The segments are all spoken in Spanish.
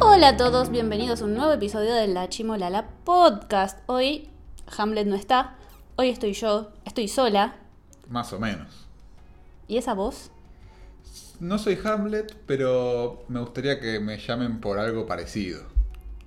Hola a todos, bienvenidos a un nuevo episodio de La Chimolala Podcast. Hoy Hamlet no está, hoy estoy yo, estoy sola. Más o menos. ¿Y esa voz? No soy Hamlet, pero me gustaría que me llamen por algo parecido.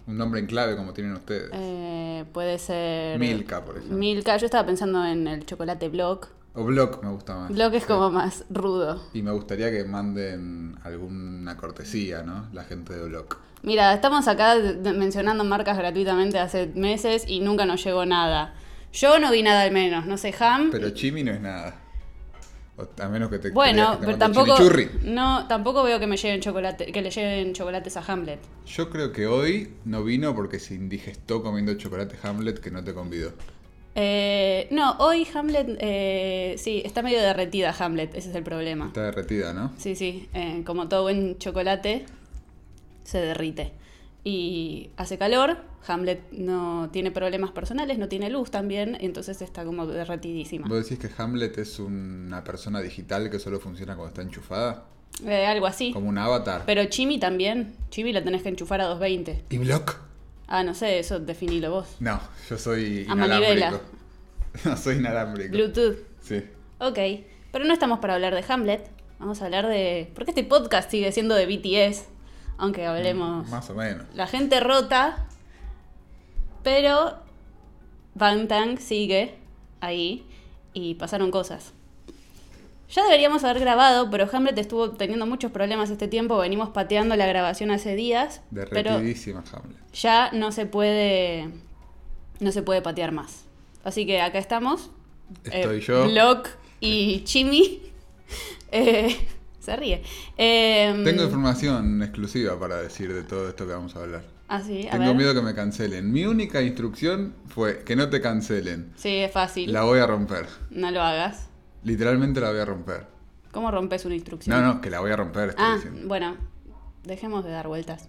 Un nombre en clave como tienen ustedes. Eh, puede ser... Milka, por ejemplo. Milka, yo estaba pensando en el chocolate Block. O Block me gusta más. Block es Sí. como más rudo. Y me gustaría que manden alguna cortesía, ¿no? La gente de Block. Mira, estamos acá mencionando marcas gratuitamente hace meses y nunca nos llegó nada. Yo no vi nada al menos, no sé, Ham. Pero Chimi no es nada. O- a menos que te bueno, que te pero tampoco chimichurri. no tampoco veo que me lleguen chocolate, que le lleguen chocolates a Hamlet. Yo creo que hoy no vino porque se indigestó comiendo chocolate Hamlet que no te convidó. Eh, no, hoy Hamlet, eh, sí, está medio derretida Hamlet, ese es el problema. Está derretida, ¿no? Sí, sí, eh, como todo buen chocolate, se derrite. Y hace calor, Hamlet no tiene problemas personales, no tiene luz también, entonces está como derretidísima. ¿Vos decís que Hamlet es una persona digital que solo funciona cuando está enchufada? Eh, algo así. Como un avatar. Pero Chimi también, Chimi la tenés que enchufar a 220. ¿Y Block? Ah, no sé, eso definilo vos. No, yo soy inalámbrico. No, soy inalámbrico. Bluetooth. Sí. Ok, pero no estamos para hablar de Hamlet, vamos a hablar de... Porque este podcast sigue siendo de BTS, aunque hablemos... Más o menos. La gente rota, pero Bangtan sigue ahí y pasaron cosas. Ya deberíamos haber grabado, pero Hamlet estuvo teniendo muchos problemas este tiempo, venimos pateando la grabación hace días, pero Derretidísima Hamlet. ya no se puede no se puede patear más. Así que acá estamos. Estoy eh, yo. Block y Chimi. Eh, se ríe. Eh, Tengo información exclusiva para decir de todo esto que vamos a hablar. Ah, sí, a Tengo ver. miedo que me cancelen. Mi única instrucción fue que no te cancelen. Sí, es fácil. La voy a romper. No lo hagas. Literalmente la voy a romper. ¿Cómo rompes una instrucción? No, no, que la voy a romper, estoy Ah, diciendo. bueno, dejemos de dar vueltas.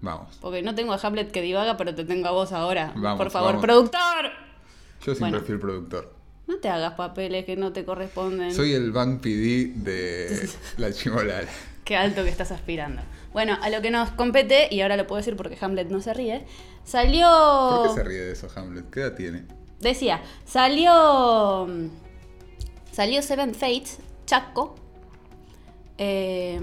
Vamos. Porque no tengo a Hamlet que divaga, pero te tengo a vos ahora. Vamos, Por favor, vamos. productor. Yo siempre Bueno. fui el productor. No te hagas papeles que no te corresponden. Soy el Bank PD de la Chimolala. Qué alto que estás aspirando. Bueno, a lo que nos compete, y ahora lo puedo decir porque Hamlet no se ríe, salió... ¿Por qué se ríe de eso, Hamlet? ¿Qué edad tiene? Decía, salió... Salió Seven Fates, Chaco. eh,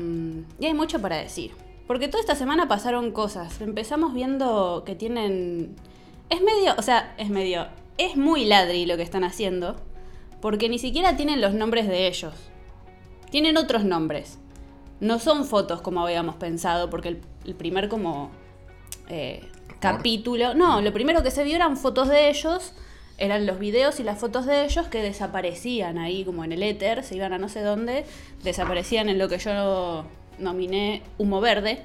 y hay mucho para decir. Porque toda esta semana pasaron cosas. Empezamos viendo que tienen... Es medio, o sea, es medio... Es muy ladri lo que están haciendo. Porque ni siquiera tienen los nombres de ellos. Tienen otros nombres. No son fotos como habíamos pensado, porque el, el primer como eh, capítulo... No, lo primero que se vio eran fotos de ellos, eran los videos y las fotos de ellos que desaparecían ahí como en el éter, se iban a no sé dónde, desaparecían en lo que yo nominé humo verde.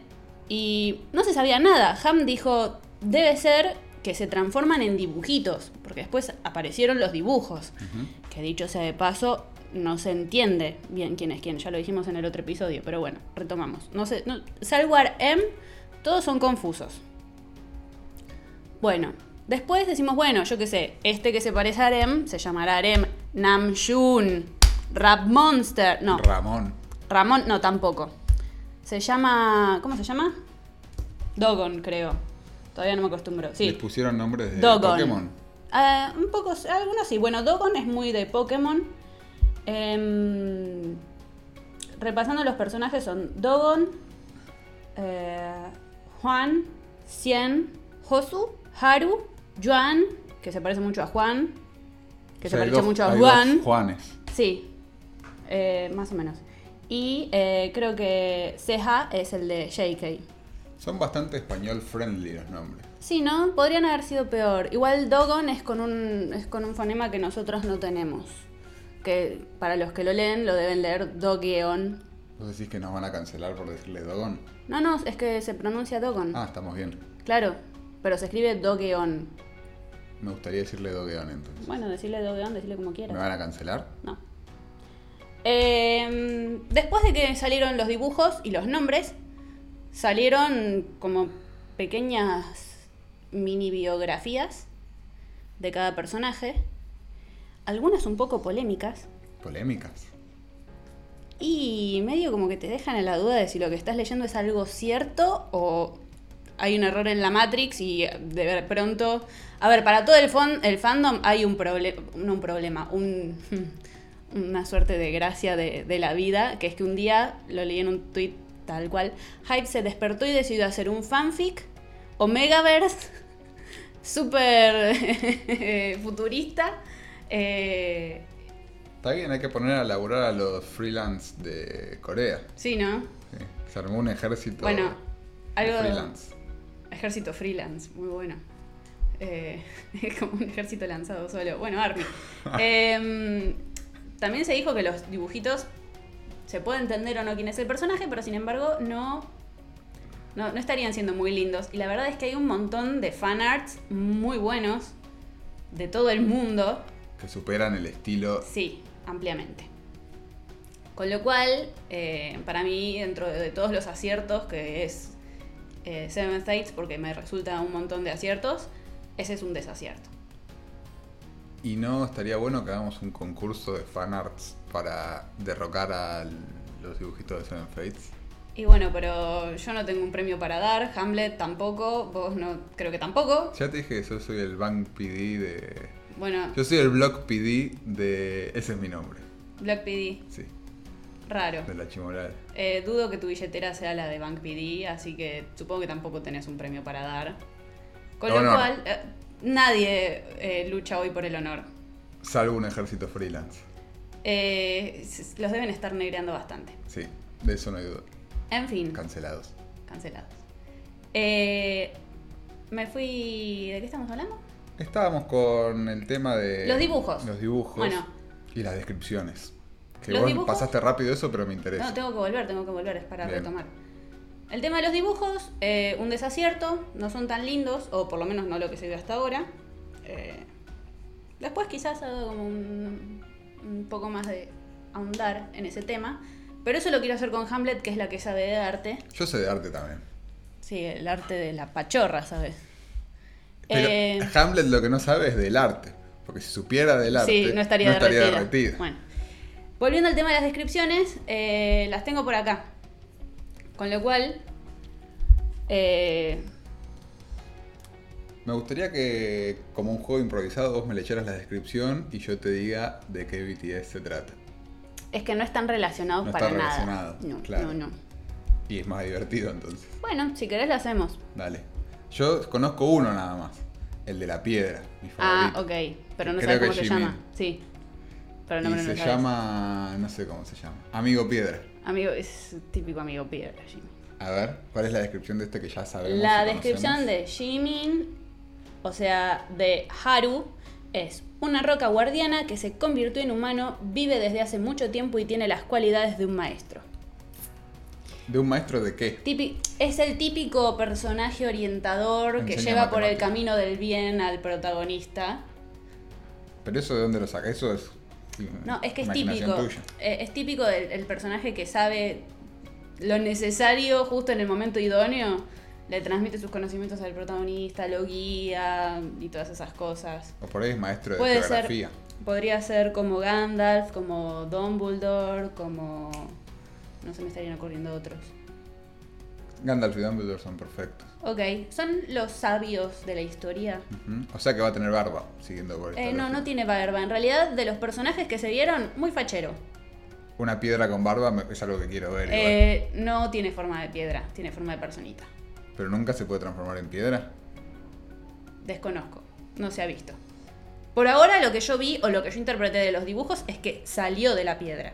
Y no se sabía nada. Ham dijo, debe ser que se transforman en dibujitos, porque después aparecieron los dibujos. Que dicho sea de paso, no se entiende bien quién es quién, ya lo dijimos en el otro episodio, pero bueno, retomamos. No sé, no, salvo M, todos son confusos. Bueno, después decimos, bueno, yo qué sé, este que se parece a Arem se llamará Arem Namjoon, Rap Monster, no, Ramón. Ramón, no, tampoco. Se llama, ¿cómo se llama? Dogon, creo. Todavía no me acostumbro. Sí. Les pusieron nombres de Dogon. Pokémon. Ah, un poco, algunos sí. Bueno, Dogon es muy de Pokémon. Em, repasando los personajes son Dogon, eh, Juan, Cien, Josu, Haru, Juan, que se parece mucho a Juan, que O se sea, parece dos- mucho a Juan. Juanes. Sí, eh, más o menos. Y eh, creo que Ceja es el de JK. Son bastante español friendly los nombres. Sí, ¿no? Podrían haber sido peor. Igual Dogon es con un, es con un fonema que nosotros no tenemos. Que para los que lo leen lo deben leer Dogeon. ¿Vos decís que nos van a cancelar por decirle Dogon? No, no, es que se pronuncia Dogon. Ah, estamos bien. Claro, pero se escribe Dogeon. Me gustaría decirle Dogeon entonces. Bueno, decirle Dogeon, decirle como ¿Me quieras. van a cancelar? No. Eh, después de que salieron los dibujos y los nombres, salieron como pequeñas mini biografías de cada personaje, algunas un poco polémicas Polémicas. y medio como que te dejan en la duda de si lo que estás leyendo es algo cierto o hay un error en la Matrix y de pronto... A ver, para todo el, fon- el fandom hay un, proble- no un problema, un, una suerte de gracia de, de la vida, que es que un día, lo leí en un tweet tal cual, Hype se despertó y decidió hacer un fanfic, Omegaverse, súper futurista, eh, Está bien, hay que poner a laburar a los freelance de Corea. sí, ¿no? Sí, Se armó un ejército Bueno, de algo... freelance. Ejército freelance, muy bueno. Eh, es como un ejército lanzado solo. Bueno, Army. Em, también se dijo que los dibujitos se puede entender o no quién es el personaje, pero sin embargo no, no, no estarían siendo muy lindos. Y la verdad es que hay un montón de fanarts muy buenos de todo el mundo. Que superan el estilo. Sí, ampliamente. Con lo cual, eh, para mí, dentro de todos los aciertos, que es eh, Seven Fates, porque me resulta un montón de aciertos, ese es un desacierto. Y no estaría bueno que hagamos un concurso de fanarts para derrocar a los dibujitos de Seven Fates. Y bueno, pero yo no tengo un premio para dar, Hamlet tampoco, vos no creo que tampoco. Ya te dije que yo soy el Bank PD de. Bueno, Yo soy el Block PD de. Ese es mi nombre. Black PD, Sí, raro. de la chimoral. Eh, dudo que tu billetera sea la de Bank PD, así que supongo que tampoco tenés un premio para dar. Con lo Honor. cual, eh, nadie eh, lucha hoy por el honor. Salvo un ejército freelance. Eh, los deben estar negreando bastante. Sí, de eso no hay duda. En fin, Cancelados. cancelados. Me fui. ¿De qué estamos hablando? Estábamos con el tema de. Los dibujos. Los dibujos. Bueno. Y las descripciones. Que Los vos dibujos- pasaste rápido eso, pero me interesa. No, tengo que volver, tengo que volver, es para Bien. retomar. El tema de los dibujos, eh, un desacierto, no son tan lindos, o por lo menos no lo que se vio hasta ahora. Eh, después quizás haga como un, un poco más de ahondar en ese tema, pero eso lo quiero hacer con Hamlet, que es la que sabe de arte. Yo sé de arte también. Sí, el arte de la pachorra, ¿sabes? Pero Eh, Hamlet lo que no sabe es del arte. Porque si supiera del arte, Sí, no estaría, derretida. derretida. Bueno, volviendo al tema de las descripciones, las tengo por acá. Con lo cual, eh, Me gustaría que, como un juego improvisado, vos me leyeras la descripción y yo te diga de qué BTS se trata. es que no están relacionados No para está nada. relacionado, No, claro. no, no. Y es más divertido entonces. Bueno, si querés lo hacemos. Dale. Yo conozco uno nada más. El de la piedra, mi Ah, ok. Pero no que cómo se llama. Sí. Pero el nombre y no se llama. no sé cómo se llama. Amigo Piedra. Amigo, es típico amigo piedra, Jimin. A ver, ¿cuál es la descripción de este que ya sabemos? La descripción de Jimin, o sea, de Haru, es una roca guardiana que se convirtió en humano, vive desde hace mucho tiempo y tiene las cualidades de un maestro. ¿De un maestro de qué? Es el típico personaje orientador que lleva por el camino del bien al protagonista. ¿Pero eso de dónde lo saca? Eso es. No, es que es típico. eh, es típico del el personaje que sabe lo necesario justo en el momento idóneo. Le transmite sus conocimientos al protagonista, lo guía y todas esas cosas. O por ahí es maestro de Puede ser, podría ser como Gandalf, como Dumbledore, como... No se me estarían ocurriendo otros. Gandalf y Dumbledore son perfectos. Ok, son los sabios de la historia. O sea que va a tener barba, siguiendo por esta Eh, no, no tiene barba. En realidad, de los personajes que se vieron, muy fachero. Una piedra con barba es algo que quiero ver. igual. Eh, no tiene forma de piedra, tiene forma de personita. Pero nunca se puede transformar en piedra. Desconozco, no se ha visto. Por ahora lo que yo vi o lo que yo interpreté de los dibujos es que salió de la piedra.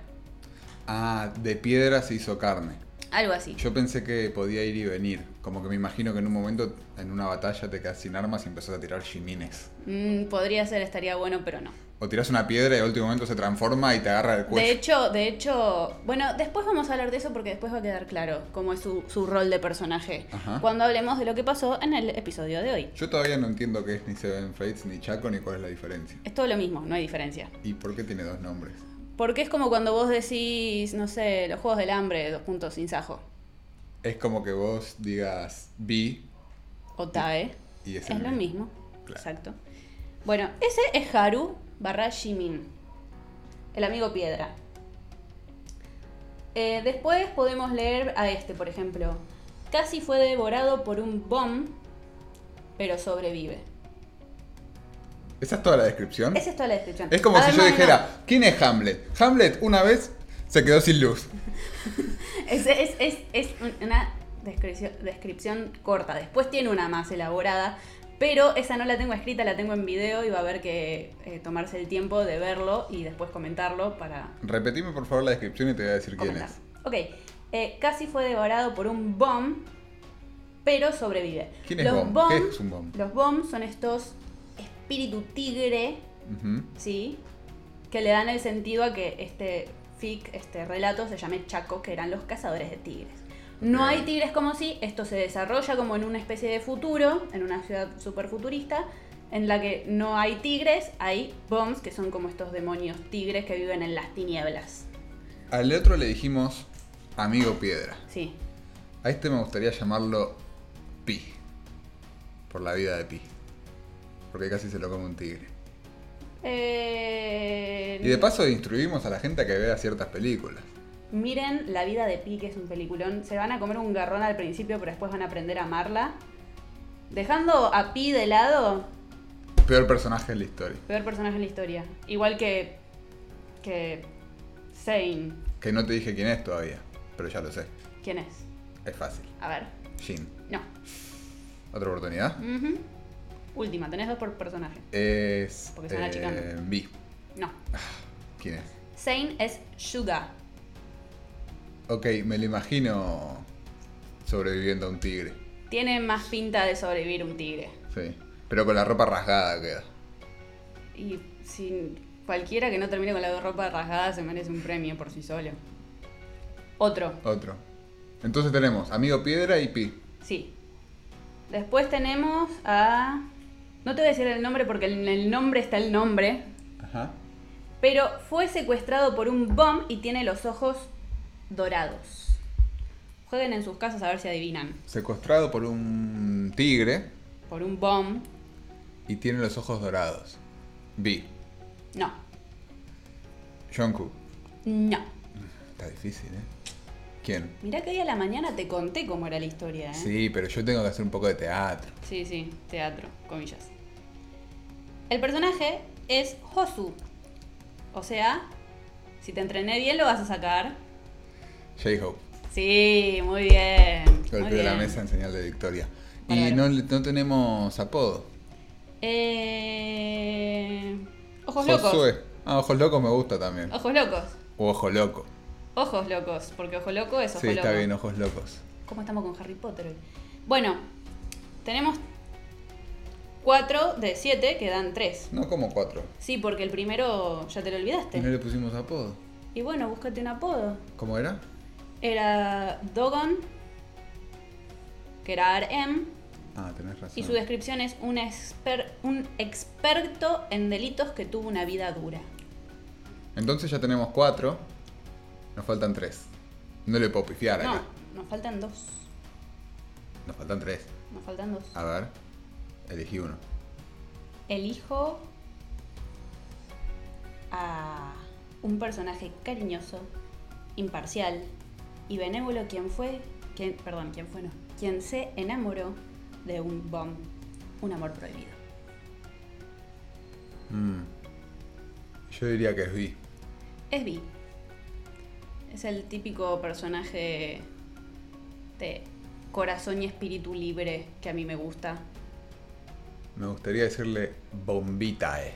Ah, de piedra se hizo carne. Algo así. Yo pensé que podía ir y venir. Como que me imagino que en un momento, en una batalla, te quedas sin armas y empezás a tirar shimines. Mm, podría ser, estaría bueno, pero no. O tirás una piedra y al último momento se transforma y te agarra el cuello. De hecho, de hecho, bueno, después vamos a hablar de eso porque después va a quedar claro cómo es su, su rol de personaje. Ajá. Cuando hablemos de lo que pasó en el episodio de hoy. Yo todavía no entiendo qué es ni Seven Fates ni Chaco ni cuál es la diferencia. Es todo lo mismo, no hay diferencia. ¿Y por qué tiene dos nombres? Porque es como cuando vos decís, no sé, los juegos del hambre, dos puntos sin sajo. Es como que vos digas B O TAE. y es, lo mismo. Claro. Exacto. Bueno, ese es Haru barra Jimin. El amigo piedra. Eh, después podemos leer a este, por ejemplo. Casi fue devorado por un bomb, pero sobrevive. ¿Esa es toda la descripción? Esa es toda la descripción. Es como si yo dijera, ¿quién es Hamlet? Hamlet una vez se quedó sin luz. es, es, es, es una descripción, descripción corta. Después tiene una más elaborada, pero esa no la tengo escrita, la tengo en video y va a haber que eh, tomarse el tiempo de verlo y después comentarlo para Repetime por favor la descripción y te voy a decir quién es. Ok, eh, casi fue devorado por un bomb, pero sobrevive. ¿Quién es Los Bomb? ¿Qué es un Bomb? Los bombs son estos espíritu tigre. ¿sí? Que le dan el sentido a que este fic, este relato, se llame Chaco, que eran los cazadores de tigres. No hay tigres como si, esto se desarrolla como en una especie de futuro, en una ciudad super futurista, en la que no hay tigres, hay bombs, que son como estos demonios tigres que viven en las tinieblas. Al otro le dijimos amigo piedra. Sí. A este me gustaría llamarlo Pi. Por la vida de Pi. Porque casi se lo come un tigre. Eh, Y de paso instruimos a la gente a que vea ciertas películas. Miren La vida de Pi, que es un peliculón. Se van a comer un garrón al principio, pero después van a aprender a amarla. Dejando a Pi de lado, Peor personaje en la historia. peor personaje en la historia. Igual que. que. Zane. Que no te dije quién es todavía, pero ya lo sé. ¿Quién es? Es fácil. A ver. Jin. No. ¿Otra oportunidad? Ujú. Última, tenés dos por personaje. Es. Porque se van achicando. eh, Vi. No. ¿Quién es? Zane es Suga. Ok, me lo imagino sobreviviendo a un tigre. Tiene más pinta de sobrevivir un tigre. Sí. Pero con la ropa rasgada queda. Y sin cualquiera que no termine con la ropa rasgada se merece un premio por sí solo. Otro. Otro. Entonces tenemos amigo piedra y pi. Sí. Después tenemos a. No te voy a decir el nombre porque en el nombre está el nombre. Ajá. Pero fue secuestrado por un bomb y tiene los ojos dorados. Jueguen en sus casas a ver si adivinan. Secuestrado por un tigre Por un bomb. y tiene los ojos dorados. Vi. No. Jungkook. No. Está difícil, ¿eh? ¿Quién? Mirá que hoy a la mañana te conté cómo era la historia, ¿eh? Sí, pero yo tengo que hacer un poco de teatro. Sí, sí, teatro, comillas. El personaje es Hosu. O sea, si te entrené bien lo vas a sacar. J-Hope. Sí, muy bien. Golpeó la mesa en señal de victoria. Y no, no tenemos apodo. Eh... Ojos locos. Josué. Ah, ojos locos me gusta también. Ojos locos. O ojo loco. Ojos locos, porque ojo loco es ojo Sí, está loco. bien, ojos locos. ¿Cómo estamos con Harry Potter hoy? Bueno, tenemos 4 de 7 que dan 3. No como cuatro. Sí, porque el primero ya te lo Y olvidaste. no le pusimos apodo. Y bueno, búscate un apodo. ¿Cómo era? Era Dogon, que era RM, Ah, tenés razón. y su descripción es un, exper- un experto en delitos que tuvo una vida dura. Entonces ya tenemos cuatro. Nos faltan tres. No le puedo pifiar No, acá. nos faltan dos. Nos faltan tres. Nos faltan dos. A ver. Elegí uno. Elijo a un personaje cariñoso, imparcial y benévolo quien fue, quien, perdón, quien fue no, quien se enamoró de un bomb, un amor prohibido. Mm. Yo diría que es Vi. Es Vi. Es el típico personaje de corazón y espíritu libre que a mí me gusta. Me gustaría decirle Bombitae.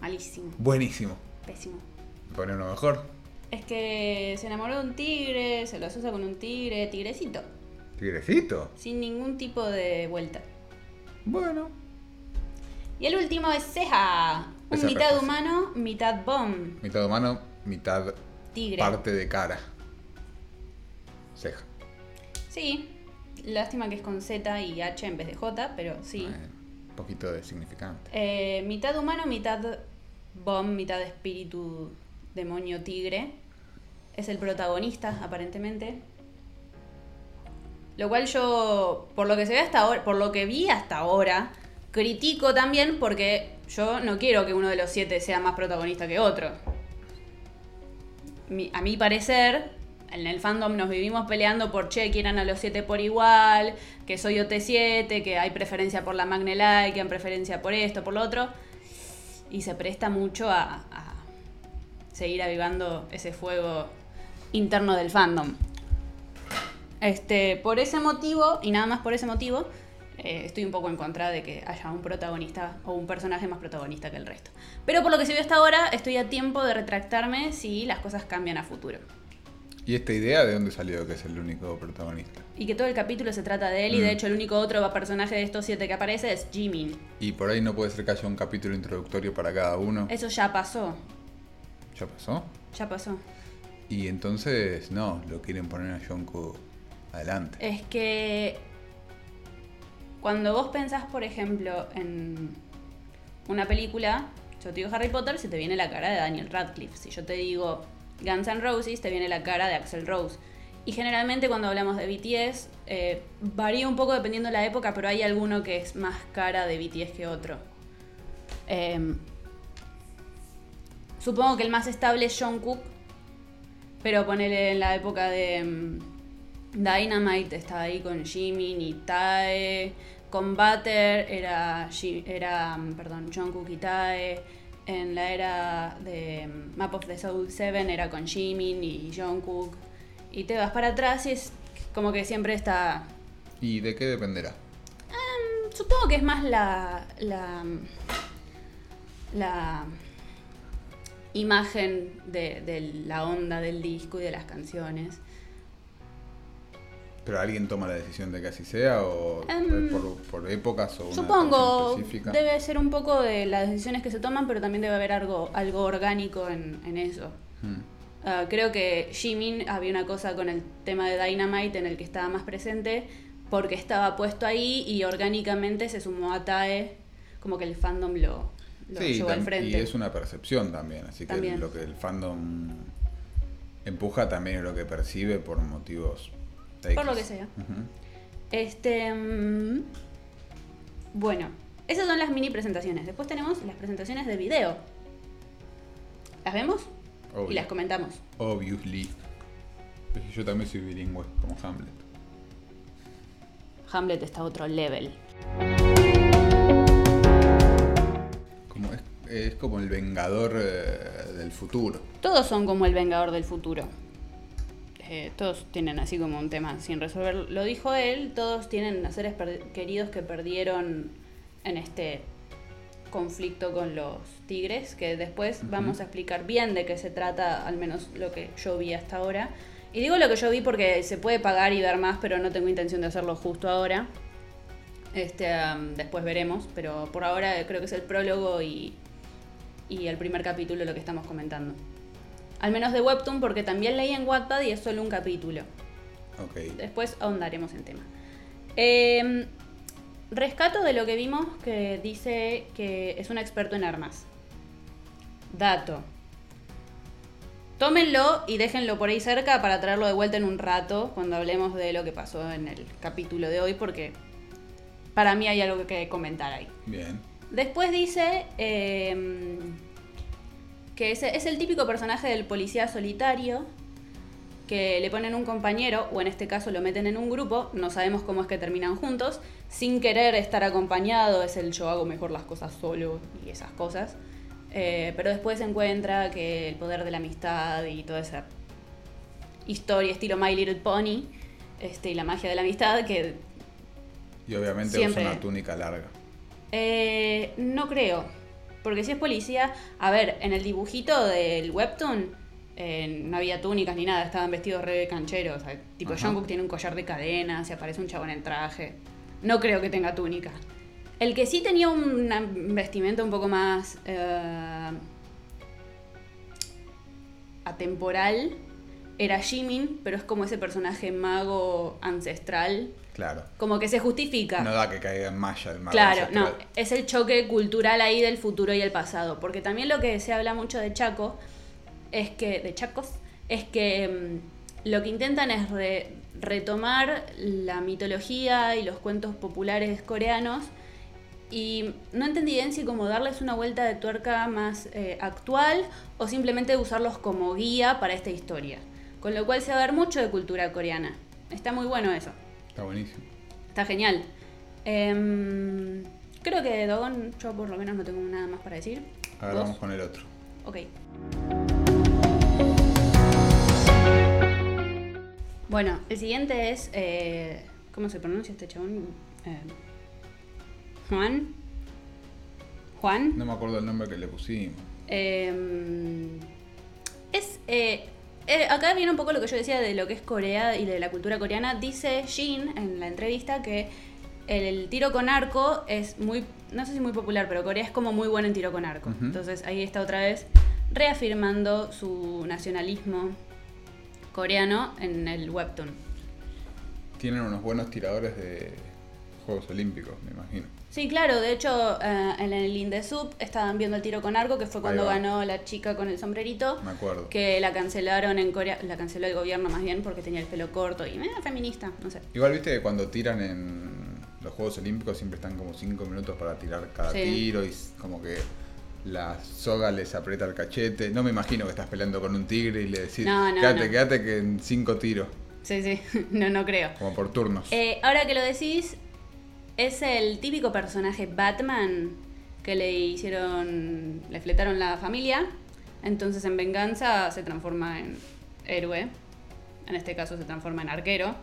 Malísimo, Buenísimo. pésimo. Pone uno mejor. Es que se enamoró de un tigre, se lo asocia con un tigre, tigrecito. Tigrecito. sin ningún tipo de vuelta. Bueno. Y el último es Ceja, un Esa mitad humano, mitad bomb, Mitad humano, mitad tigre. parte de cara. Ceja. Sí, lástima que es con Z y H en vez de J, pero sí. Eh, un poquito de significante. Eh, mitad humano, mitad bomb, mitad espíritu demonio tigre. Es el protagonista, aparentemente. Lo cual yo, por lo que se ve hasta ahora, por lo que vi hasta ahora, critico también porque yo no quiero que uno de los siete sea más protagonista que otro. mi- a mi parecer, en el fandom nos vivimos peleando por, che, quieran a los 7 por igual, que soy OT7, que hay preferencia por la Magnelite, que hay preferencia por esto, por lo otro. Y se presta mucho a, a seguir avivando ese fuego interno del fandom. Este, por ese motivo, y nada más por ese motivo, eh, estoy un poco en contra de que haya un protagonista o un personaje más protagonista que el resto. Pero por lo que se vio hasta ahora, estoy a tiempo de retractarme si las cosas cambian a futuro. ¿Y esta idea de dónde salió que es el único protagonista? Y que todo el capítulo se trata de él, y de Mm. hecho el único otro personaje de estos siete que aparece es Jimin. Y por ahí no puede ser que haya un capítulo introductorio para cada uno. Eso ya pasó, ¿Ya pasó? ya pasó. Y entonces, no, lo quieren poner a Yonko adelante. Es que cuando vos pensás, por ejemplo, en una película, yo te digo Harry Potter, se te viene la cara de Daniel Radcliffe. Si yo te digo Guns N' Roses, te viene la cara de Axel Rose. Y generalmente cuando hablamos de BTS, eh, varía un poco dependiendo de la época, pero hay alguno que es más cara de BTS que otro. Em, supongo que el más estable es Jungkook, pero ponele en la época de mm, Dynamite estaba ahí con Jimin y Tae. Con Butter era, era perdón, Jungkook y Tae. En la era de Map of the Soul 7 era con Jimin y Jungkook. Y te vas para atrás y es como que siempre está... ¿Y de qué dependerá? Supongo que es más la... la la imagen de, de la onda del disco y de las canciones. ¿Pero alguien toma la decisión de que así sea o Em, por, por épocas o una Supongo, específica? debe ser un poco de las decisiones que se toman, pero también debe haber algo, algo orgánico en, en eso. Mm. Ah, creo que Jimin había una cosa con el tema de Dynamite en el que estaba más presente porque estaba puesto ahí y orgánicamente se sumó a Tae, como que el fandom lo, lo Sí, llevó al frente. y es una percepción también, así que También. lo que el fandom empuja también es lo que percibe por motivos Por lo que sea. Este. mm, Bueno, esas son las mini presentaciones. Después tenemos las presentaciones de video. ¿Las vemos? Obvio. Y las comentamos. Obviously. Pues yo también soy bilingüe, como Hamlet. Hamlet está a otro level. Como es, es como el vengador eh, del futuro. Todos son como el Vengador del futuro. Eh, todos tienen así como un tema sin resolver. Lo dijo él, todos tienen a seres queridos que perdieron en este conflicto con los tigres, que después vamos a explicar bien de qué se trata, al menos lo que yo vi hasta ahora. Y digo lo que yo vi porque se puede pagar y ver más, pero no tengo intención de hacerlo justo ahora. Este, después veremos, pero por ahora creo que es el prólogo y, y el primer capítulo lo que estamos comentando. Al menos de Webtoon, porque también leí en Wattpad y es solo un capítulo. Ok. Después ahondaremos en tema. Eh, rescato de lo que vimos que dice que es un experto en armas. Dato. Tómenlo y déjenlo por ahí cerca para traerlo de vuelta en un rato cuando hablemos de lo que pasó en el capítulo de hoy, porque para mí hay algo que comentar ahí. Bien. Después dice eh, que es, es el típico personaje del policía solitario que le ponen un compañero, o en este caso lo meten en un grupo, no sabemos cómo es que terminan juntos, sin querer estar acompañado, es el yo hago mejor las cosas solo y esas cosas. Eh, pero después se encuentra que el poder de la amistad y toda esa historia estilo My Little Pony este, y la magia de la amistad que Y obviamente Siempre. usa una túnica larga. Eh, no creo. Porque si es policía, a ver, en el dibujito del webtoon eh, no había túnicas ni nada, estaban vestidos re cancheros. o sea, tipo, Ajá. Jungkook tiene un collar de cadenas, se aparece un chabón en traje. No creo que tenga túnica. El que sí tenía un vestimenta un poco más eh, atemporal era Jimin, pero es como ese personaje mago ancestral. Claro. Como que se justifica. No da que caiga en malla el mago Claro, no, es el choque cultural ahí del futuro y el pasado, porque también lo que se habla mucho de Chaco es que de Chacos es que mm, lo que intentan es re- retomar la mitología y los cuentos populares coreanos Y no entendí bien si como darles una vuelta de tuerca más eh, actual o simplemente usarlos como guía para esta historia. Con lo cual se va a ver mucho de cultura coreana. Está muy bueno eso. Está buenísimo. Está genial. Em, creo que de Dogon yo por lo menos no tengo nada más para decir. Ahora ¿Vos? vamos con el otro. Ok. Bueno, el siguiente es. eh, ¿Cómo se pronuncia este chabón? Eh, Juan. Juan. No me acuerdo el nombre que le pusimos. Eh, es. Eh, acá viene un poco lo que yo decía de lo que es Corea y de la cultura coreana. Dice Jin en la entrevista que el, el tiro con arco es muy. No sé si muy popular, pero Corea es como muy bueno en tiro con arco. Entonces ahí está otra vez reafirmando su nacionalismo coreano en el webtoon. Tienen unos buenos tiradores de Juegos Olímpicos, me imagino. Sí, claro, de hecho eh, en el Indesup estaban viendo el tiro con arco, que fue cuando ganó la chica con el sombrerito. Me acuerdo. que la cancelaron en Corea, la canceló el gobierno más bien porque tenía el pelo corto y era feminista, no sé. Igual viste que cuando tiran en los Juegos Olímpicos siempre están como 5 minutos para tirar cada Sí. tiro y como que la soga les aprieta el cachete. No me imagino que estás peleando con un tigre y le decís, No, no, quédate, no. quédate que en 5 tiros, Sí, sí, no, no creo. como por turnos. Eh, ahora que lo decís, es el típico personaje Batman que le hicieron, le fletaron la familia, entonces en venganza se transforma en héroe, en este caso se transforma en arquero.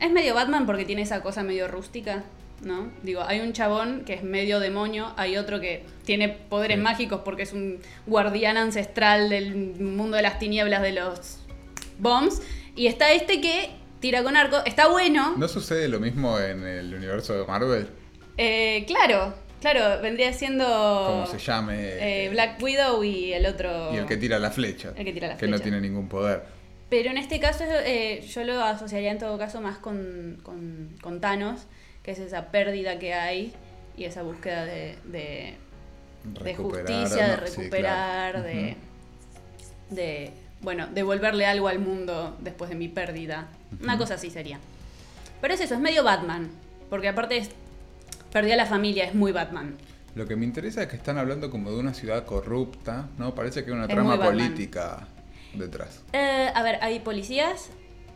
Es medio Batman porque tiene esa cosa medio rústica, ¿no? Digo, hay un chabón que es medio demonio, hay otro que tiene poderes Sí. mágicos porque es un guardián ancestral del mundo de las tinieblas de los bombs, y está este que tira con arco, está bueno. ¿No sucede lo mismo en el universo de Marvel? Eh, claro, claro, vendría siendo Como se llame. eh, eh, Black Widow y el otro... Y el que tira la flecha. El que tira la Que no flecha. tiene ningún poder. Pero en este caso eh, yo lo asociaría en todo caso más con, con, con Thanos, que es esa pérdida que hay y esa búsqueda de, de, de justicia, de recuperar, claro. de, de, bueno, devolverle algo al mundo después de mi pérdida. Una cosa así sería. Pero es eso, es medio Batman, porque aparte es, perdí a la familia, es muy Batman. Lo que me interesa es que están hablando como de una ciudad corrupta, ¿no? Parece que hay una Es trama política detrás. Eh, a ver, hay policías,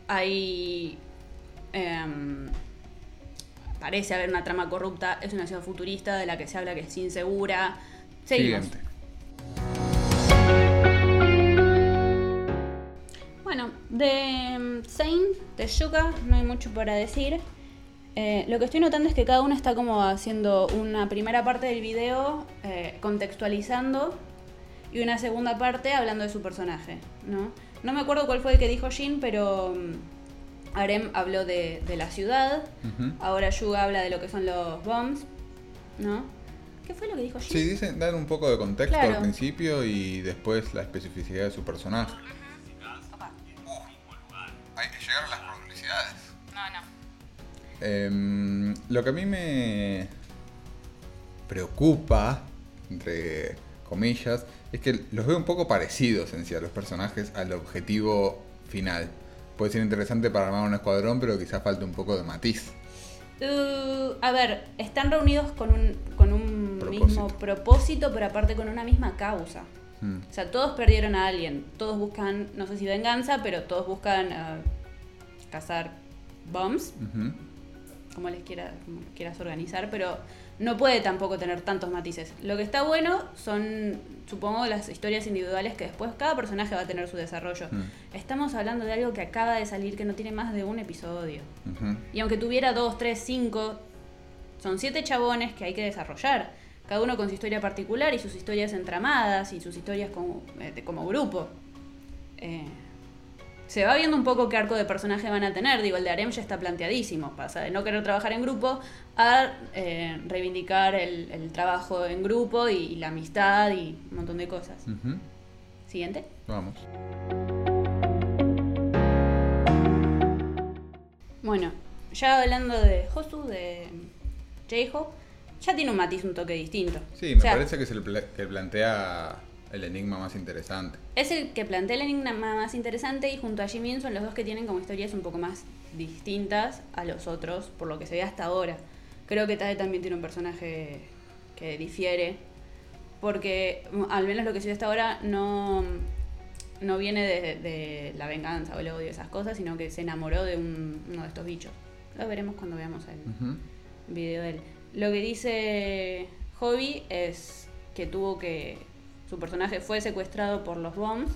hay... em, parece haber una trama corrupta, es una ciudad futurista de la que se habla que es insegura. Seguimos. Siguiente. Bueno, de em, Saint, de Yuka, no hay mucho para decir. Eh, lo que estoy notando es que cada uno está como haciendo una primera parte del video eh, contextualizando y una segunda parte hablando de su personaje, ¿no? No me acuerdo cuál fue el que dijo Jin, pero mm, Arem habló de, de la ciudad, ahora Yuga habla de lo que son los bombs, ¿no? ¿Qué fue lo que dijo Jin? Sí, dicen, dan un poco de contexto Claro. al principio y después la especificidad de su personaje. Hay que llegar a las publicidades. No, no. Em, lo que a mí me preocupa, entre comillas, es que los veo un poco parecidos en sí a los personajes al objetivo final. Puede ser interesante para armar un escuadrón, pero quizás falte un poco de matiz. Uh, a ver, están reunidos con un, con un Propósito. mismo propósito, pero aparte con una misma causa. Mm. O sea, todos perdieron a alguien. Todos buscan, no sé si venganza, pero todos buscan eh, cazar bombs, como les quiera, como quieras organizar, pero no puede tampoco tener tantos matices. Lo que está bueno son, supongo, las historias individuales que después cada personaje va a tener su desarrollo. Mm. Estamos hablando de algo que acaba de salir, que no tiene más de un episodio. Y aunque tuviera dos, tres, cinco, son siete chabones que hay que desarrollar. Cada uno con su historia particular y sus historias entramadas y sus historias como, eh, como grupo. Eh, se va viendo un poco qué arco de personaje van a tener. Digo, el de Arem ya está planteadísimo. Pasa de no querer trabajar en grupo a eh, reivindicar el, el trabajo en grupo y, y la amistad y un montón de cosas. Siguiente. Vamos. Bueno, ya hablando de Hosu, de J-Hope, ya tiene un matiz, un toque distinto. Sí, me O sea, parece que es el que plantea el enigma más interesante. Es el que plantea el enigma más interesante y junto a Jimin son los dos que tienen como historias un poco más distintas a los otros, por lo que se ve hasta ahora. Creo que Tade también tiene un personaje que difiere. Porque, mm, al menos lo que soy hasta ahora, no, no viene de, de la venganza o el odio, esas cosas, sino que se enamoró de un- uno de estos bichos. Lo veremos cuando veamos el Ujú. video de él. Lo que dice Hobby es que tuvo que. Su personaje fue secuestrado por los bombs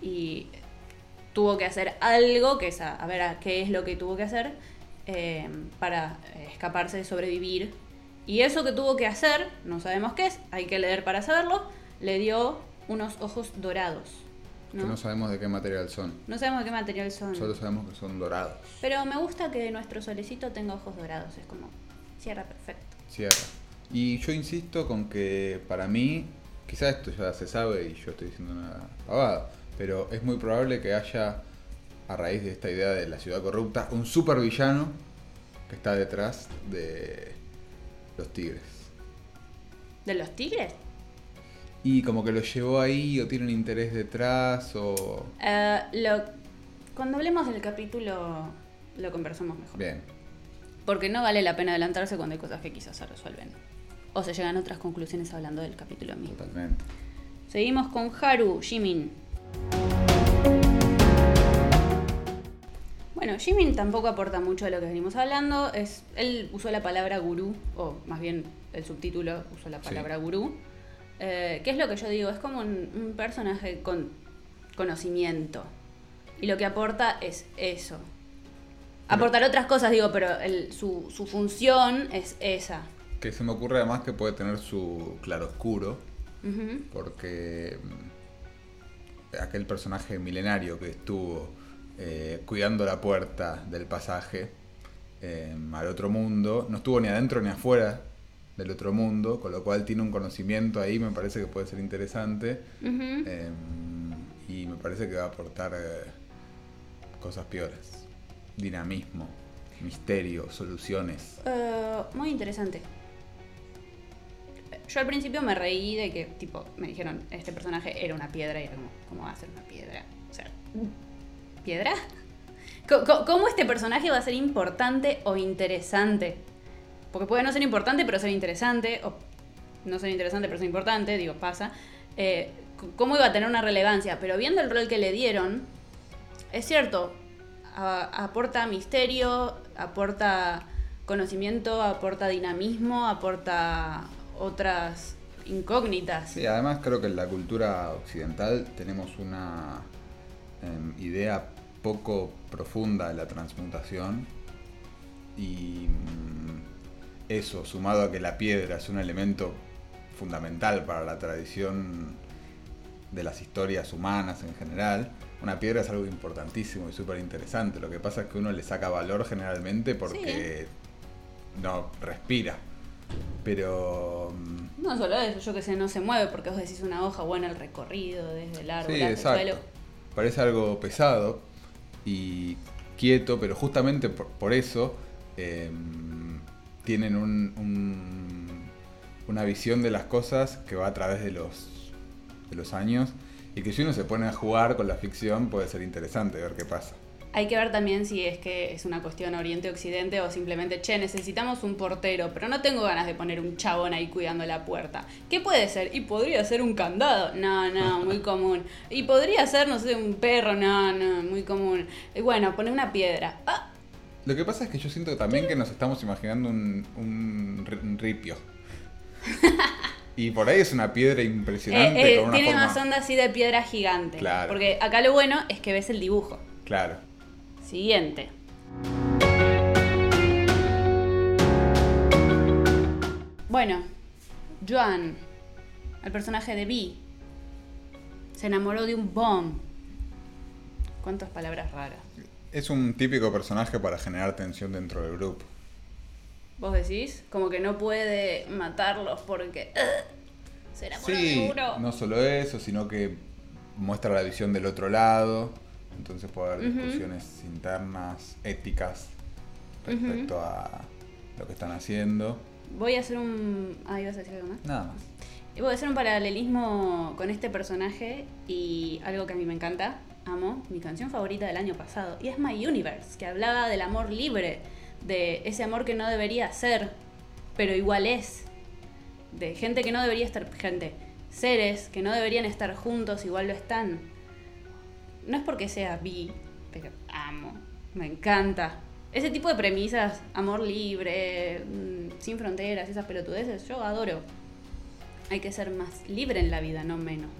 y tuvo que hacer algo, que es a, a ver a qué es lo que tuvo que hacer eh, para eh, escaparse, sobrevivir. Y eso que tuvo que hacer, no sabemos qué es, hay que leer para saberlo, le dio unos ojos dorados. ¿no? Que no sabemos de qué material son. No sabemos de qué material son. Solo sabemos que son dorados. Pero me gusta que nuestro solecito tenga ojos dorados, es como cierra perfecto. Cierra. Y yo insisto con que para mí, quizás esto ya se sabe y yo estoy diciendo una pavada, pero es muy probable que haya, a raíz de esta idea de la ciudad corrupta, un supervillano que está detrás de los tigres. ¿De los tigres? Y como que lo llevó ahí o tiene un interés detrás o... Eh, lo, cuando hablemos del capítulo lo conversamos mejor. Bien. Porque no vale la pena adelantarse cuando hay cosas que quizás se resuelven. O se llegan a otras conclusiones hablando del capítulo mismo. Totalmente. Seguimos con Haru, Jimin. Bueno, Jimin tampoco aporta mucho de lo que venimos hablando. Es, él usó la palabra gurú, o más bien el subtítulo usó la Sí. palabra gurú. Eh, ¿Qué es lo que yo digo? Es como un, un personaje con conocimiento. Y lo que aporta es eso. Aportar otras cosas, digo, pero el- su, su función es esa. Que se me ocurre además que puede tener su claroscuro, Ujú. porque mm, aquel personaje milenario que estuvo eh, cuidando la puerta del pasaje eh, al otro mundo, no estuvo ni adentro ni afuera del otro mundo, con lo cual tiene un conocimiento ahí, me parece que puede ser interesante, eh, y me parece que va a aportar eh, cosas pioras, dinamismo, misterio, soluciones. Eh, muy interesante. Yo al principio me reí de que, tipo, me dijeron, este personaje era una piedra y era como, ¿cómo va a ser una piedra? O sea, ¿piedra? ¿Cómo este personaje va a ser importante o interesante? Porque puede no ser importante pero ser interesante, o no ser interesante pero ser importante, digo, pasa. Eh, ¿Cómo iba a tener una relevancia? Pero viendo el rol que le dieron, es cierto, aporta misterio, aporta conocimiento, aporta dinamismo, aporta otras incógnitas. Sí, además creo que en la cultura occidental tenemos una em, idea poco profunda de la transmutación y mm, eso, sumado a que la piedra es un elemento fundamental para la tradición de las historias humanas en general, una piedra es algo importantísimo y súper interesante. Lo que pasa es que uno le saca valor generalmente porque no respira. Pero mm, No solo eso, yo que sé, no se mueve porque vos decís una hoja, bueno, el recorrido desde el árbol Sí, hasta el suelo. Parece algo pesado y quieto, pero justamente por, por eso eh, tienen un- un- una visión de las cosas que va a través de los, de los años y que si uno se pone a jugar con la ficción puede ser interesante ver qué pasa. Hay que ver también si es que es una cuestión oriente-occidente o simplemente, che, necesitamos un portero, pero no tengo ganas de poner un chabón ahí cuidando la puerta. ¿Qué puede ser? Y podría ser un candado. No, no, muy común. Y podría ser, no sé, un perro. No, no, muy común. Y bueno, poner una piedra. Ah, Lo que pasa es que yo siento también que nos estamos imaginando un, un un ripio. Y por ahí es una piedra impresionante eh, eh, con una tiene forma... más onda así de piedra gigante. Claro. Porque acá lo bueno es que ves el dibujo. Claro. Siguiente. Bueno, Joan, el personaje de Vi, se enamoró de un bomb. ¿Cuántas palabras raras? Es un típico personaje para generar tensión dentro del grupo. ¿Vos decís? Como que no puede matarlos porque... ugh, se enamoró Sí, de uno. no solo eso, sino que muestra la visión del otro lado. Entonces puede haber discusiones internas, éticas, respecto a lo que están haciendo. Voy a hacer un... Ah, ¿ibas a decir algo más? Nada más. Y voy a hacer un paralelismo con este personaje y algo que a mí me encanta, amo, mi canción favorita del año pasado, y es My Universe, que hablaba del amor libre, de ese amor que no debería ser, pero igual es. De gente que no debería estar, gente, seres que no deberían estar juntos, igual lo están. No es porque sea bi, pero amo, me encanta. Ese tipo de premisas, amor libre, mm, sin fronteras, esas pelotudeces, yo adoro. Hay que ser más libre en la vida, no menos.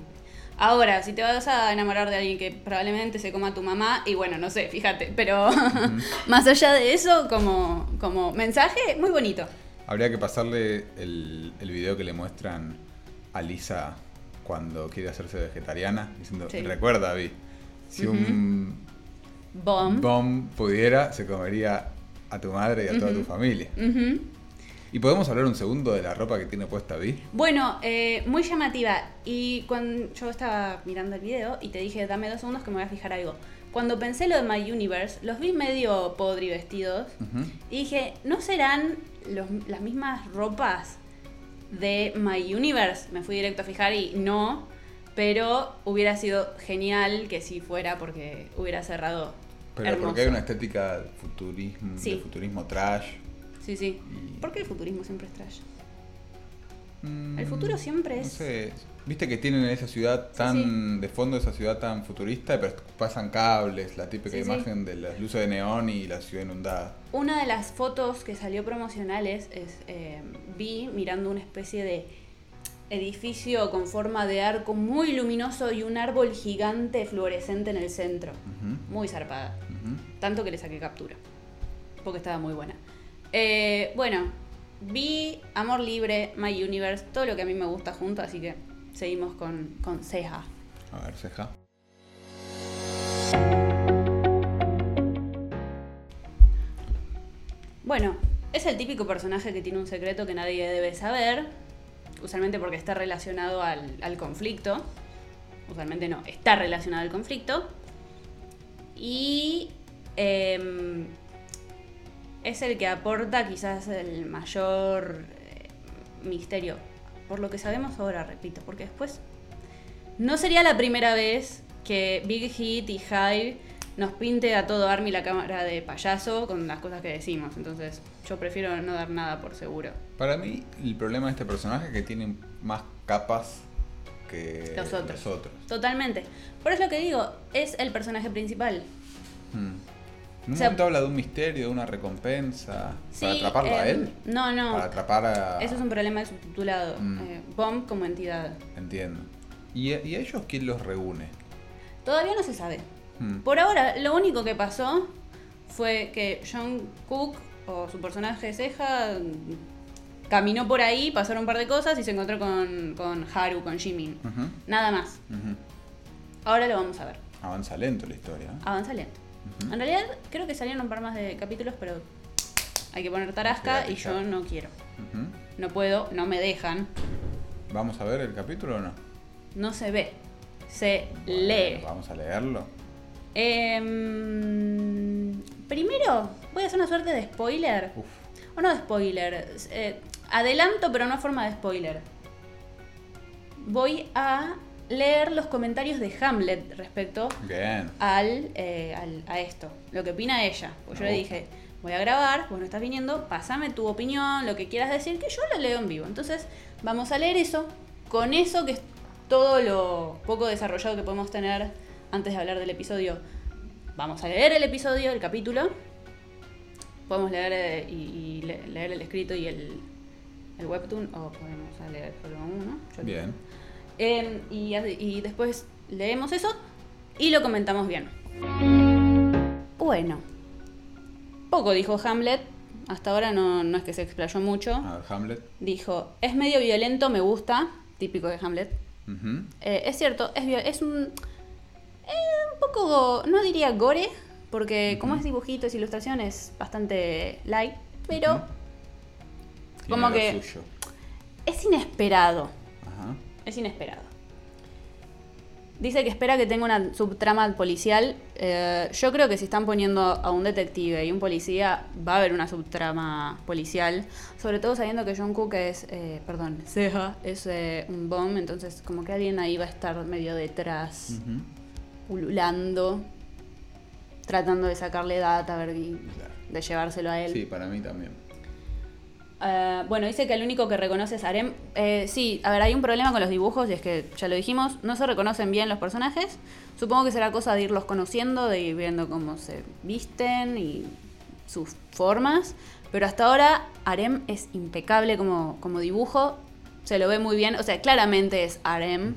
Ahora, si te vas a enamorar de alguien que probablemente se coma a tu mamá, y bueno, no sé, fíjate, pero más allá de eso, como, como mensaje, muy bonito. Habría que pasarle el, el video que le muestran a Lisa cuando quiere hacerse vegetariana, diciendo, Sí. recuerda, Vi, si un Bomb. bomb pudiera, se comería a tu madre y a toda tu familia. Ujú. ¿Y podemos hablar un segundo de la ropa que tiene puesta Vi? Bueno, eh, muy llamativa. Y cuando yo estaba mirando el video y te dije, dame dos segundos que me voy a fijar algo. Cuando pensé lo de My Universe, los vi medio podri vestidos. Y dije, ¿no serán los- las mismas ropas de My Universe? Me fui directo a fijar y no. Pero hubiera sido genial que sí fuera porque hubiera cerrado. Pero hermoso. porque hay una estética futurismo, Sí. de futurismo trash. Sí, sí. Y- ¿Por qué el futurismo siempre es trash? Mm, El futuro siempre no es- sé, Viste que tienen esa ciudad tan. de fondo, esa ciudad tan futurista, pero pasan cables, la típica Sí, imagen de las luces de neón y la ciudad inundada. Una de las fotos que salió promocionales es eh, vi mirando una especie de edificio con forma de arco muy luminoso y un árbol gigante fluorescente en el centro. Muy zarpada. Tanto que le saqué captura. Porque estaba muy buena. Eh, bueno, vi Amor Libre, My Universe, todo lo que a mí me gusta junto, así que seguimos con, con Ceja. A ver, ceja. Bueno, es el típico personaje que tiene un secreto que nadie debe saber, usualmente porque está relacionado al, al conflicto. Usualmente no, está relacionado al conflicto. Y em, es el que aporta quizás el mayor eh, misterio. Por lo que sabemos ahora, repito, porque después no sería la primera vez que Big Hit y Hive nos pinte a todo Army la cámara de payaso con las cosas que decimos. Entonces, yo prefiero no dar nada por seguro. Para mí, el problema de este personaje es que tiene más capas que Los otros. los otros. Totalmente. Por eso lo que digo, es el personaje principal. Hmm. En un O sea- momento habla de un misterio, de una recompensa. Sí, ¿Para atraparlo a eh, él? No, no. Para atrapar a. Eso es un problema de subtitulado. Mm. Eh, Bomb como entidad. Entiendo. ¿Y, a- y a ellos quién los reúne? Todavía no se sabe. Hmm. Por ahora, lo único que pasó fue que John Cook, o su personaje de ceja, caminó por ahí, pasaron un par de cosas y se encontró con, con Haru, con Jimin. Nada más. Ahora lo vamos a ver. Avanza lento la historia. ¿eh? Avanza lento. En realidad, creo que salieron un par más de capítulos, pero hay que poner tarasca y yo no quiero. No puedo, no me dejan. ¿Vamos a ver el capítulo o no? No se ve. Se Bueno, lee. Vamos a leerlo. Em, primero, voy a hacer una suerte de spoiler. Uf. O no de spoiler. eh, adelanto, pero no forma de spoiler. Voy a leer los comentarios de Hamlet respecto Bien. al, eh, al- a esto. Lo que opina ella. Pues yo le dije, voy a grabar, vos no estás viniendo, pásame tu opinión, lo que quieras decir, que yo lo leo en vivo. Entonces, vamos a leer eso. Con eso, que es todo lo poco desarrollado que podemos tener antes de hablar del episodio. Vamos a leer el episodio, el capítulo. Podemos leer eh, y, y le- leer el escrito y el, el webtoon, o podemos leer solo uno. Yo Bien. Y, y después leemos eso y lo comentamos bien. Bueno, poco dijo Hamlet. Hasta ahora no, no es que se explayó mucho. A ver, Hamlet. Dijo, es medio violento, me gusta. Típico de Hamlet. Eh, es cierto, es, es un... eh, un poco, no diría gore, porque como es dibujito, es ilustración, es bastante light, pero como que- suyo. es inesperado. Ajá. Es inesperado. Dice que espera que tenga una subtrama policial. Eh, yo creo que si están poniendo a un detective y un policía, va a haber una subtrama policial. Sobre todo sabiendo que John Cook es, eh, perdón, Ceja es eh, un bomb, entonces como que alguien ahí va a estar medio detrás, Ujú. pululando, tratando de sacarle data, a ver de llevárselo a él. Sí, para mí también. Uh, bueno, dice que el único que reconoce es Arem. Eh, sí, a ver, hay un problema con los dibujos y es que, ya lo dijimos, no se reconocen bien los personajes. Supongo que será cosa de irlos conociendo, de ir viendo cómo se visten y sus formas. Pero hasta ahora Arem es impecable como, como dibujo. Se lo ve muy bien. O sea, claramente es Arem.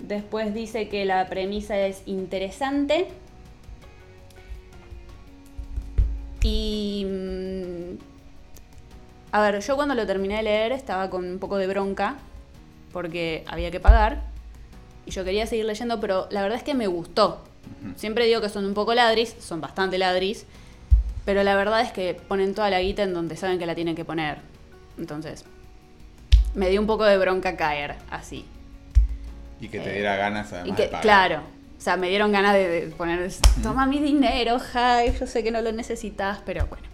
Después dice que la premisa es interesante. Y... A ver, yo cuando lo terminé de leer estaba con un poco de bronca porque había que pagar y yo quería seguir leyendo, pero la verdad es que me gustó. Siempre digo que son un poco ladris, son bastante ladris, pero la verdad es que ponen toda la guita en donde saben que la tienen que poner. Entonces, me dio un poco de bronca caer así. Y que te diera ganas además Eh, Y que, de pagar. claro, o sea, me dieron ganas de, de poner, toma mi dinero, Hype, yo sé que no lo necesitas, pero bueno.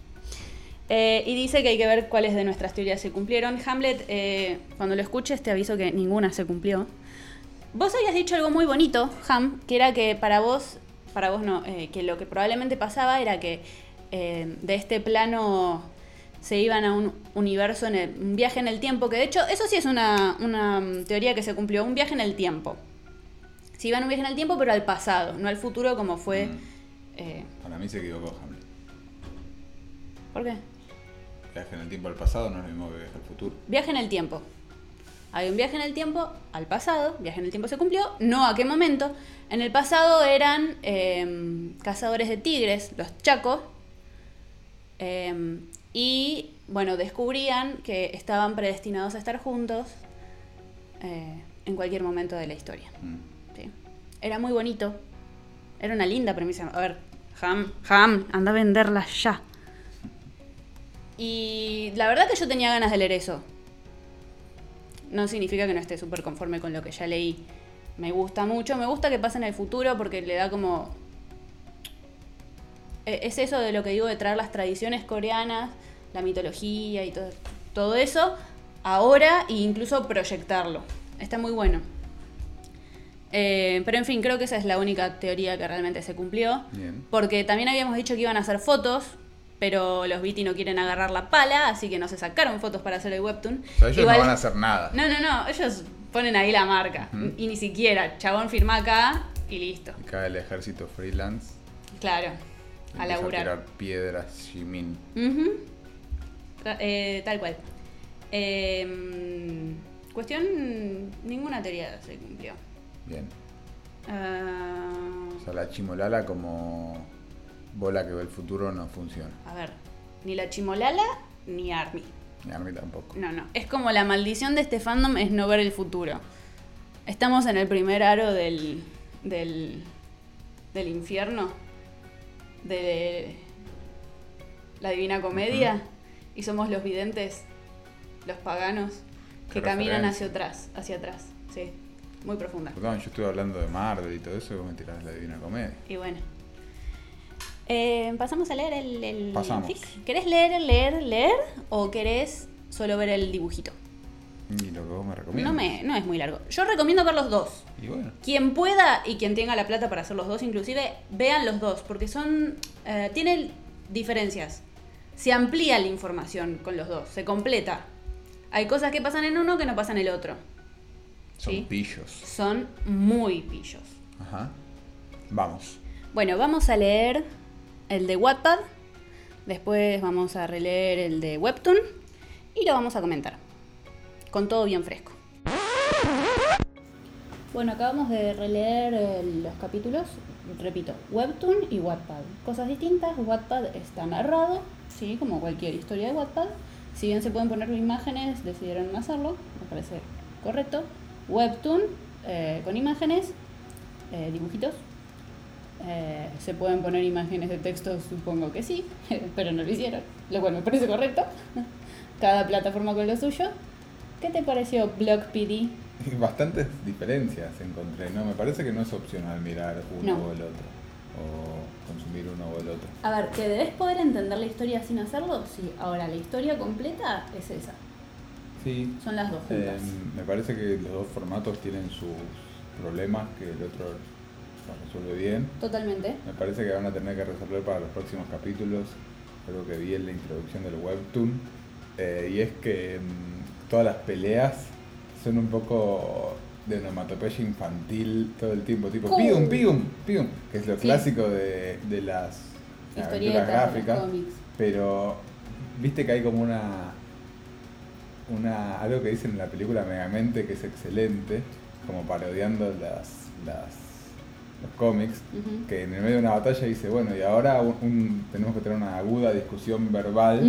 Eh, y dice que hay que ver cuáles de nuestras teorías se cumplieron. Hamlet, eh, cuando lo escuches te aviso que ninguna se cumplió. Vos habías dicho algo muy bonito, Ham, que era que para vos, para vos no, eh, que lo que probablemente pasaba era que de este plano se iban a un universo, en el- un viaje en el tiempo, que de hecho eso sí es una, una mm, teoría que se cumplió, un viaje en el tiempo. Se iban a un viaje en el tiempo, pero al pasado, no al futuro como fue... Mm. Para mí se equivocó Hamlet. ¿Por qué? Viaje en el tiempo al pasado no es lo mismo que viaje al futuro. Viaje en el tiempo. Hay un viaje en el tiempo al pasado, viaje en el tiempo se cumplió, no a qué momento. En el pasado eran eh, cazadores de tigres, los chacos, eh, y bueno, descubrían que estaban predestinados a estar juntos eh, en cualquier momento de la historia. Mm. Sí. Era muy bonito, era una linda premisa. A ver, Ham, Ham, anda a venderla ya. Y la verdad que yo tenía ganas de leer eso. No significa que no esté súper conforme con lo que ya leí. Me gusta mucho, me gusta que pase en el futuro porque le da como... Eh, Es eso de lo que digo de traer las tradiciones coreanas, la mitología y todo, todo eso, ahora e incluso proyectarlo. Está muy bueno. Eh, pero en fin, creo que esa es la única teoría que realmente se cumplió. Bien. Porque también habíamos dicho que iban a hacer fotos, pero los Viti no quieren agarrar la pala, así que no se sacaron fotos para hacer el webtoon. O sea, ellos Igual- no van a hacer nada. No, no, no, ellos ponen ahí la marca. Y ni siquiera, chabón firma acá y listo. Acá el ejército freelance. Claro, a laburar. tirar piedras, Jimin. Tra- eh, tal cual. Eh, cuestión, ninguna teoría se cumplió. Bien. Ah, O sea, la chimolala como bola que ve el futuro no funciona. a ver, ni la Chimolala ni Army. Ni a mí tampoco. No, no. Es como la maldición de este fandom es no ver el futuro. Estamos en el primer aro del. del. del infierno. De. la divina comedia. Y somos los videntes, los paganos, que caminan hacia atrás. Hacia atrás. Sí. Muy profunda. Perdón, yo estoy hablando de Marvel y todo eso, y vos me tirás la divina comedia. Y bueno. Eh, pasamos a leer el, el Pasamos. fic. ¿Querés leer, leer, leer? ¿O querés solo ver el dibujito? Y lo que vos me recomiendas. No, me, no es muy largo. Yo recomiendo ver los dos. Y bueno, Quien pueda y quien tenga la plata para hacer los dos, inclusive, vean los dos, porque son. eh, tienen diferencias. Se amplía la información con los dos, se completa. Hay cosas que pasan en uno que no pasan en el otro. son Sí. pillos. Son muy pillos. Ajá. Vamos. Bueno, vamos a leer el de Wattpad. Después vamos a releer el de Webtoon. Y lo vamos a comentar. Con todo bien fresco. Bueno, acabamos de releer eh, los capítulos. Repito, Webtoon y Wattpad. Cosas distintas. Wattpad está narrado, sí, como cualquier historia de Wattpad. Si bien se pueden poner imágenes, decidieron no hacerlo. Me parece correcto. Webtoon eh, con imágenes, eh, dibujitos. Eh, se pueden poner imágenes de texto, supongo que sí, pero no lo hicieron, lo cual me parece correcto. Cada plataforma con lo suyo. ¿Qué te pareció Block PD? Bastantes diferencias encontré, ¿no? Me parece que no es opcional mirar uno No. o el otro. O consumir uno o el otro. A ver, ¿que debes poder entender la historia sin hacerlo? Sí. Ahora, la historia completa es esa. Sí. Son las dos eh, juntas. me parece que los dos formatos tienen sus problemas, que el otro lo resuelve bien. Totalmente. Me parece que van a tener que resolver para los próximos capítulos algo que vi en la introducción del webtoon. eh, y es que mm, todas las peleas son un poco de onomatopeya infantil todo el tiempo, tipo pium, pium, pium, que es lo Sí. clásico de, de las aventuras gráficas. Pero viste que hay como una, una algo que dicen en la película Megamente que es excelente, como parodiando las, las los cómics, que en el medio de una batalla dice, bueno, y ahora un- un- tenemos que tener una aguda discusión verbal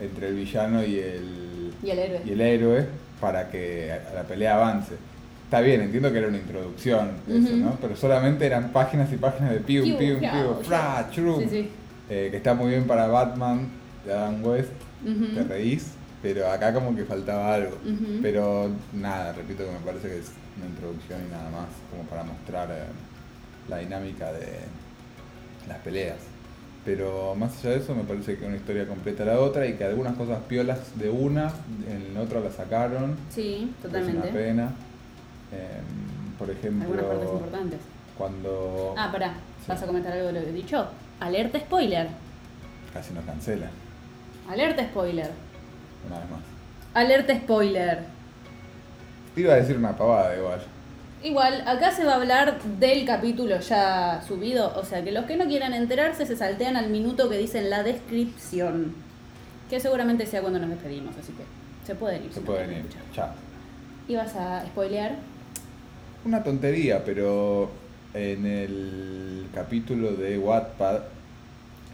entre el villano y el, Y el héroe. y el héroe para que la pelea avance. Está bien, entiendo que era una introducción, de eso. ¿no? Pero solamente eran páginas y páginas de pium, Piu, pium, pium, piau. fra, chrum. Sí, sí. Eh, que está muy bien para Batman de Adam West, te reís, pero acá como que faltaba algo. Pero nada, repito que me parece que es una introducción y nada más, como para mostrar eh, la dinámica de las peleas. Pero más allá de eso, me parece que una historia completa la otra y que algunas cosas piolas de una, en la otra la sacaron. Sí, Es una totalmente. pena. Em, por ejemplo, Algunas partes importantes. cuando Ah, pará. Sí. ¿Vas a comentar algo de lo que he dicho? Alerta spoiler. casi nos cancelan, Alerta spoiler. una vez más. Alerta spoiler. Iba a decir una pavada igual. Igual, acá se va a hablar del capítulo ya subido, o sea que los que no quieran enterarse se saltean al minuto que dice en la descripción. Que seguramente sea cuando nos despedimos, así que se pueden ir. Se pueden ir. Chao. ¿Ibas a spoilear? Una tontería, pero en el capítulo de Wattpad,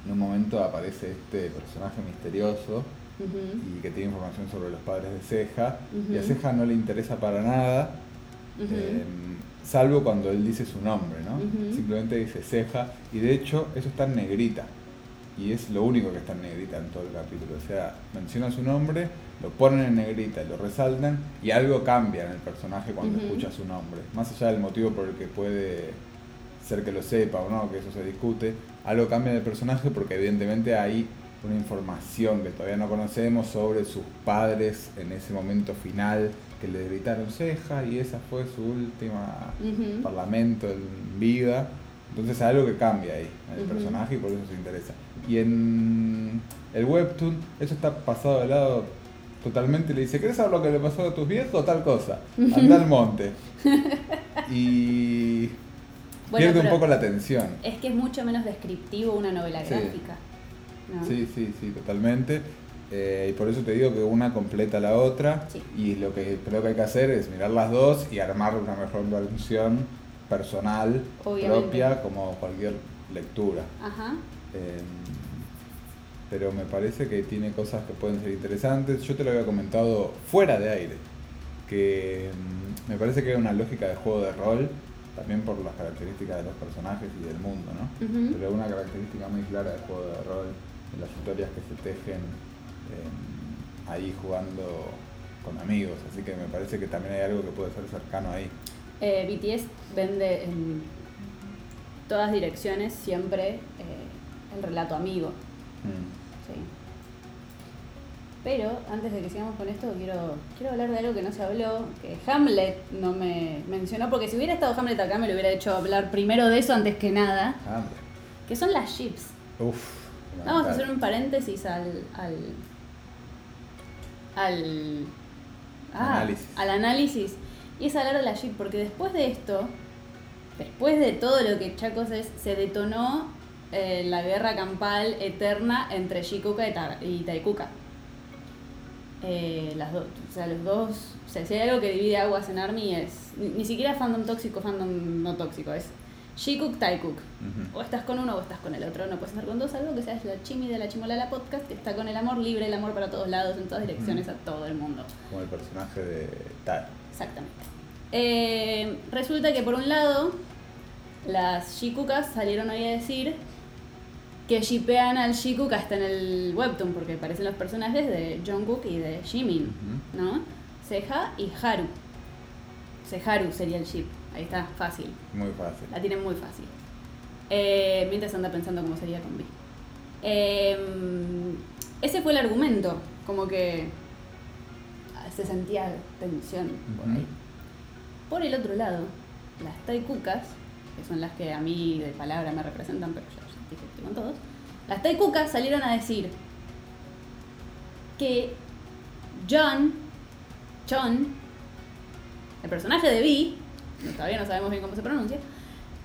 en un momento aparece este personaje misterioso y que tiene información sobre los padres de Ceja, y a. Ceja no le interesa para nada, eh, salvo cuando él dice su nombre, ¿no? Simplemente dice Ceja, y de hecho eso está en negrita, y es lo único que está en negrita en todo el capítulo, o sea, menciona su nombre, lo ponen en negrita, lo resaltan, y algo cambia en el personaje cuando escucha su nombre, más allá del motivo por el que puede ser que lo sepa o no, que eso se discute, algo cambia en el personaje porque evidentemente hay una información que todavía no conocemos sobre sus padres en ese momento final que le gritaron ceja y esa fue su última parlamento en vida. Entonces algo que cambia ahí en el personaje y por eso se interesa. Y en el webtoon eso está pasado de lado totalmente. Le dice, ¿querés saber lo que le pasó a tus viejos? Tal cosa. Anda al monte. Y Bueno, pierde un poco la atención. Es que es mucho menos descriptivo una novela Sí. gráfica. ¿no? Sí, sí, sí, totalmente. Eh, y por eso te digo que una completa la otra. Sí. Y lo que creo que hay que hacer es mirar las dos y armar una mejor versión personal, Obviamente. propia, como cualquier lectura. Ajá. Eh, pero me parece que tiene cosas que pueden ser interesantes. Yo te lo había comentado fuera de aire, que mm, me parece que hay una lógica de juego de rol, también por las características de los personajes y del mundo, ¿no? Ujú. Pero una característica muy clara de juego de rol, de las historias que se tejen eh, ahí jugando con amigos, así que me parece que también hay algo que puede ser cercano ahí. Eh, BTS vende en todas direcciones siempre eh, el relato amigo. Mm. Sí. Pero antes de que sigamos con esto, quiero, quiero hablar de algo que no se habló, que Hamlet no me mencionó, porque si hubiera estado Hamlet acá me lo hubiera hecho hablar primero de eso antes que nada, Hambre. que son las ships. Uf. Vamos a hacer un paréntesis al. al. Al. ah, Análisis. al análisis. Y es hablar de la ship, porque después de esto, después de todo lo que Chacos es, se detonó eh, la guerra campal eterna entre Shikuka y, Ta- y Taikuka. Eh, las dos, o sea, los dos, o sea, si hay algo que divide aguas en Army es ni, ni siquiera fandom tóxico, fandom no tóxico, es Shikuk Taikuk. Ujú. O estás con uno o estás con el otro. No puedes estar con dos, algo que sea la chimi de la chimolala podcast, que está con el amor libre, el amor para todos lados, en todas direcciones, a todo el mundo. Como el personaje de Tal. Exactamente. Eh, resulta que por un lado, las Shikukas salieron hoy a decir que shipean al Shikuka hasta en el webtoon, porque parecen los personajes de Jungkook y de Jimin. ¿no? Seja y Haru. Seharu sería el ship. Ahí está, fácil. Muy fácil. La tienen muy fácil. Eh, mientras anda pensando cómo sería con B. Eh, ese fue el argumento, como que se sentía tensión por ahí. Por el otro lado, las taikukas que son las que a mí de palabra me representan, pero ya, ya dije que con todos, las taikukas salieron a decir que John, John, el personaje de Vi, todavía no sabemos bien cómo se pronuncia,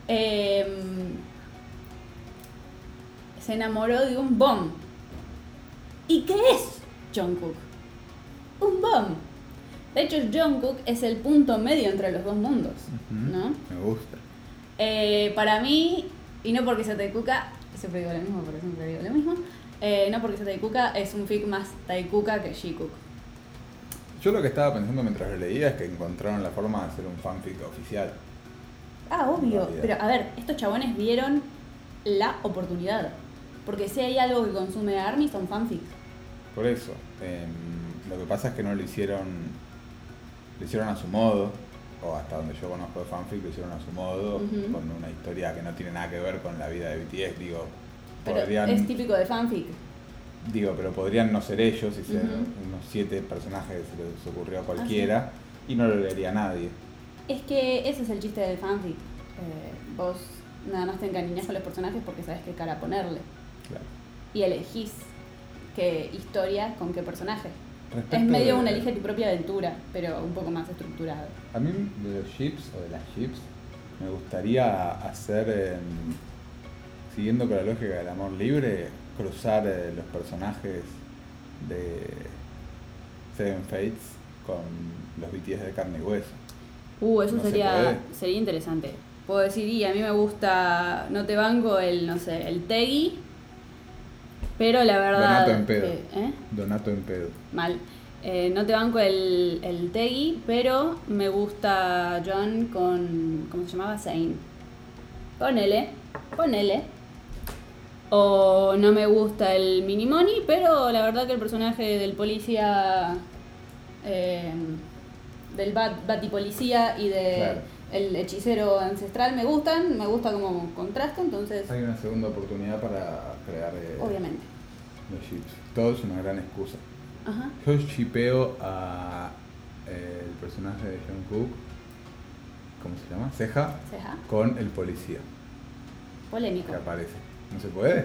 em, se enamoró de un bomb. ¿Y qué es Jungkook? Un bomb. De hecho, Jungkook es el punto medio entre los dos mundos, ¿no? Me gusta. Eh, para mí, y no porque sea Taikuka, siempre digo lo mismo, porque siempre digo lo mismo, eh, no porque sea Taikuka, es un fic más Taikuka que Shikook. Yo lo que estaba pensando mientras lo leía es que encontraron la forma de hacer un fanfic oficial. Ah, obvio. Pero a ver, estos chabones vieron la oportunidad. Porque si hay algo que consume Army son fanfic. Por eso, em, lo que pasa es que no lo hicieron, lo hicieron a su modo, o hasta donde yo conozco de fanfic, lo hicieron a su modo, con una historia que no tiene nada que ver con la vida de BTS, digo, Pero podrían, es típico de fanfic. Digo, pero podrían no ser ellos y ser unos siete personajes que se les ocurrió a cualquiera, y no lo leería nadie. Es que ese es el chiste del fanfic. Eh, vos nada más te encariñás con los personajes porque sabes qué cara ponerle. Claro. Y elegís qué historia con qué personaje. Respecto Es medio de- una elige tu propia aventura, pero un poco más estructurado. A mí de los ships o de las ships me gustaría hacer, em, siguiendo con la lógica del amor libre, cruzar eh, los personajes de Seven Fates con los BTS de carne y hueso. Uh, eso No sería, sería interesante. Puedo decir, y a mí me gusta, no te banco el, no sé, el Tegi, pero la verdad... Donato en pedo. que- ¿eh? Donato en pedo. Mal. Eh, no te banco el, el Tegi, pero me gusta John con, ¿cómo se llamaba? Zane. Ponele, ponele. O no me gusta el Minimoni, pero la verdad que el personaje del policía, eh, del bat, batipolicía y de Claro. el hechicero ancestral me gustan, me gusta como contraste, entonces, Hay una segunda oportunidad para crear eh, obviamente. los ships. Todo es una gran excusa. Ajá. Yo shipeo a eh, el personaje de John Cook, ¿cómo se llama? Ceja, Ceja. con el policía Polémico. que aparece. ¿No se puede?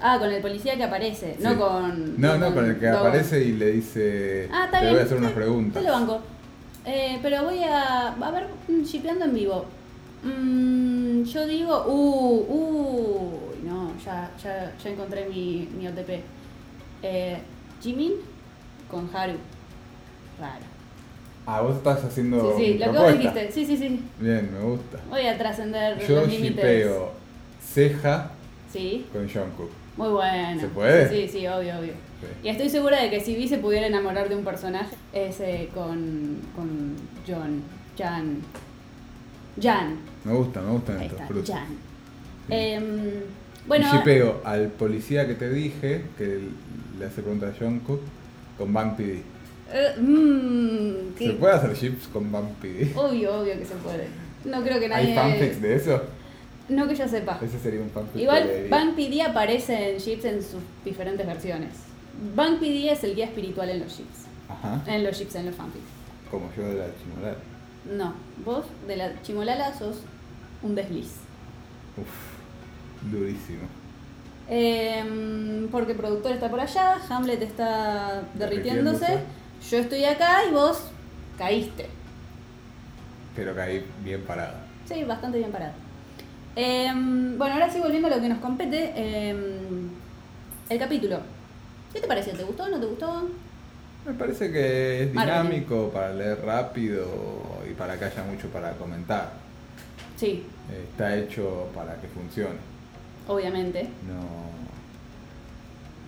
Ah, con el policía que aparece, Sí. no con. No, no, con el que Dogon. aparece y le dice, Ah, está te bien. voy a hacer unas preguntas. Te lo banco. Eh, pero voy a. A ver, mm, shipeando en vivo. Mm, yo digo. Uh, uh. No, ya, ya, ya encontré mi, mi OTP. Eh, Jimin con Haru. Raro. Ah, vos estás haciendo Sí, sí, lo que vos propuesta. dijiste. Sí, sí, sí. Bien, me gusta. Voy a trascender Yo los límites. shipeo Ceja Sí, con John Cook. muy bueno. ¿Se puede? Sí, sí, obvio, obvio. Sí. Y estoy segura de que si Vi se pudiera enamorar de un personaje, es eh, con, con John. Jan. Jan. Me gusta, me gustan Ahí estos está, cruces. Jan. Sí. Em, bueno, y shipeo al policía que te dije, que le hace preguntas a John Cook, con Bang PD. eh, mm, ¿Se puede hacer ships con Bang PD? obvio, obvio que se puede. No creo que nadie. ¿Hay fanfics de eso? No que yo sepa. Ese sería un fanfic. Igual. Bang PD aparece en Ships en sus diferentes versiones. Bang PD es el guía espiritual en los Ships. Ajá, En los Ships, en los fanfics. como yo de la chimolar. No, vos de la Chimolala sos un desliz. Uf, durísimo. Em, porque el productor está por allá, Hamlet está derritiéndose, Derritiéndose. yo estoy acá y vos caíste. Pero caí bien parado. Sí, bastante bien parado. Em, bueno, ahora sí volviendo a lo que nos compete, em, el capítulo. ¿Qué te pareció? ¿Te gustó o no te gustó? Me parece que es Marketing. dinámico para leer rápido y para que haya mucho para comentar. Sí, Está hecho para que funcione. obviamente. No.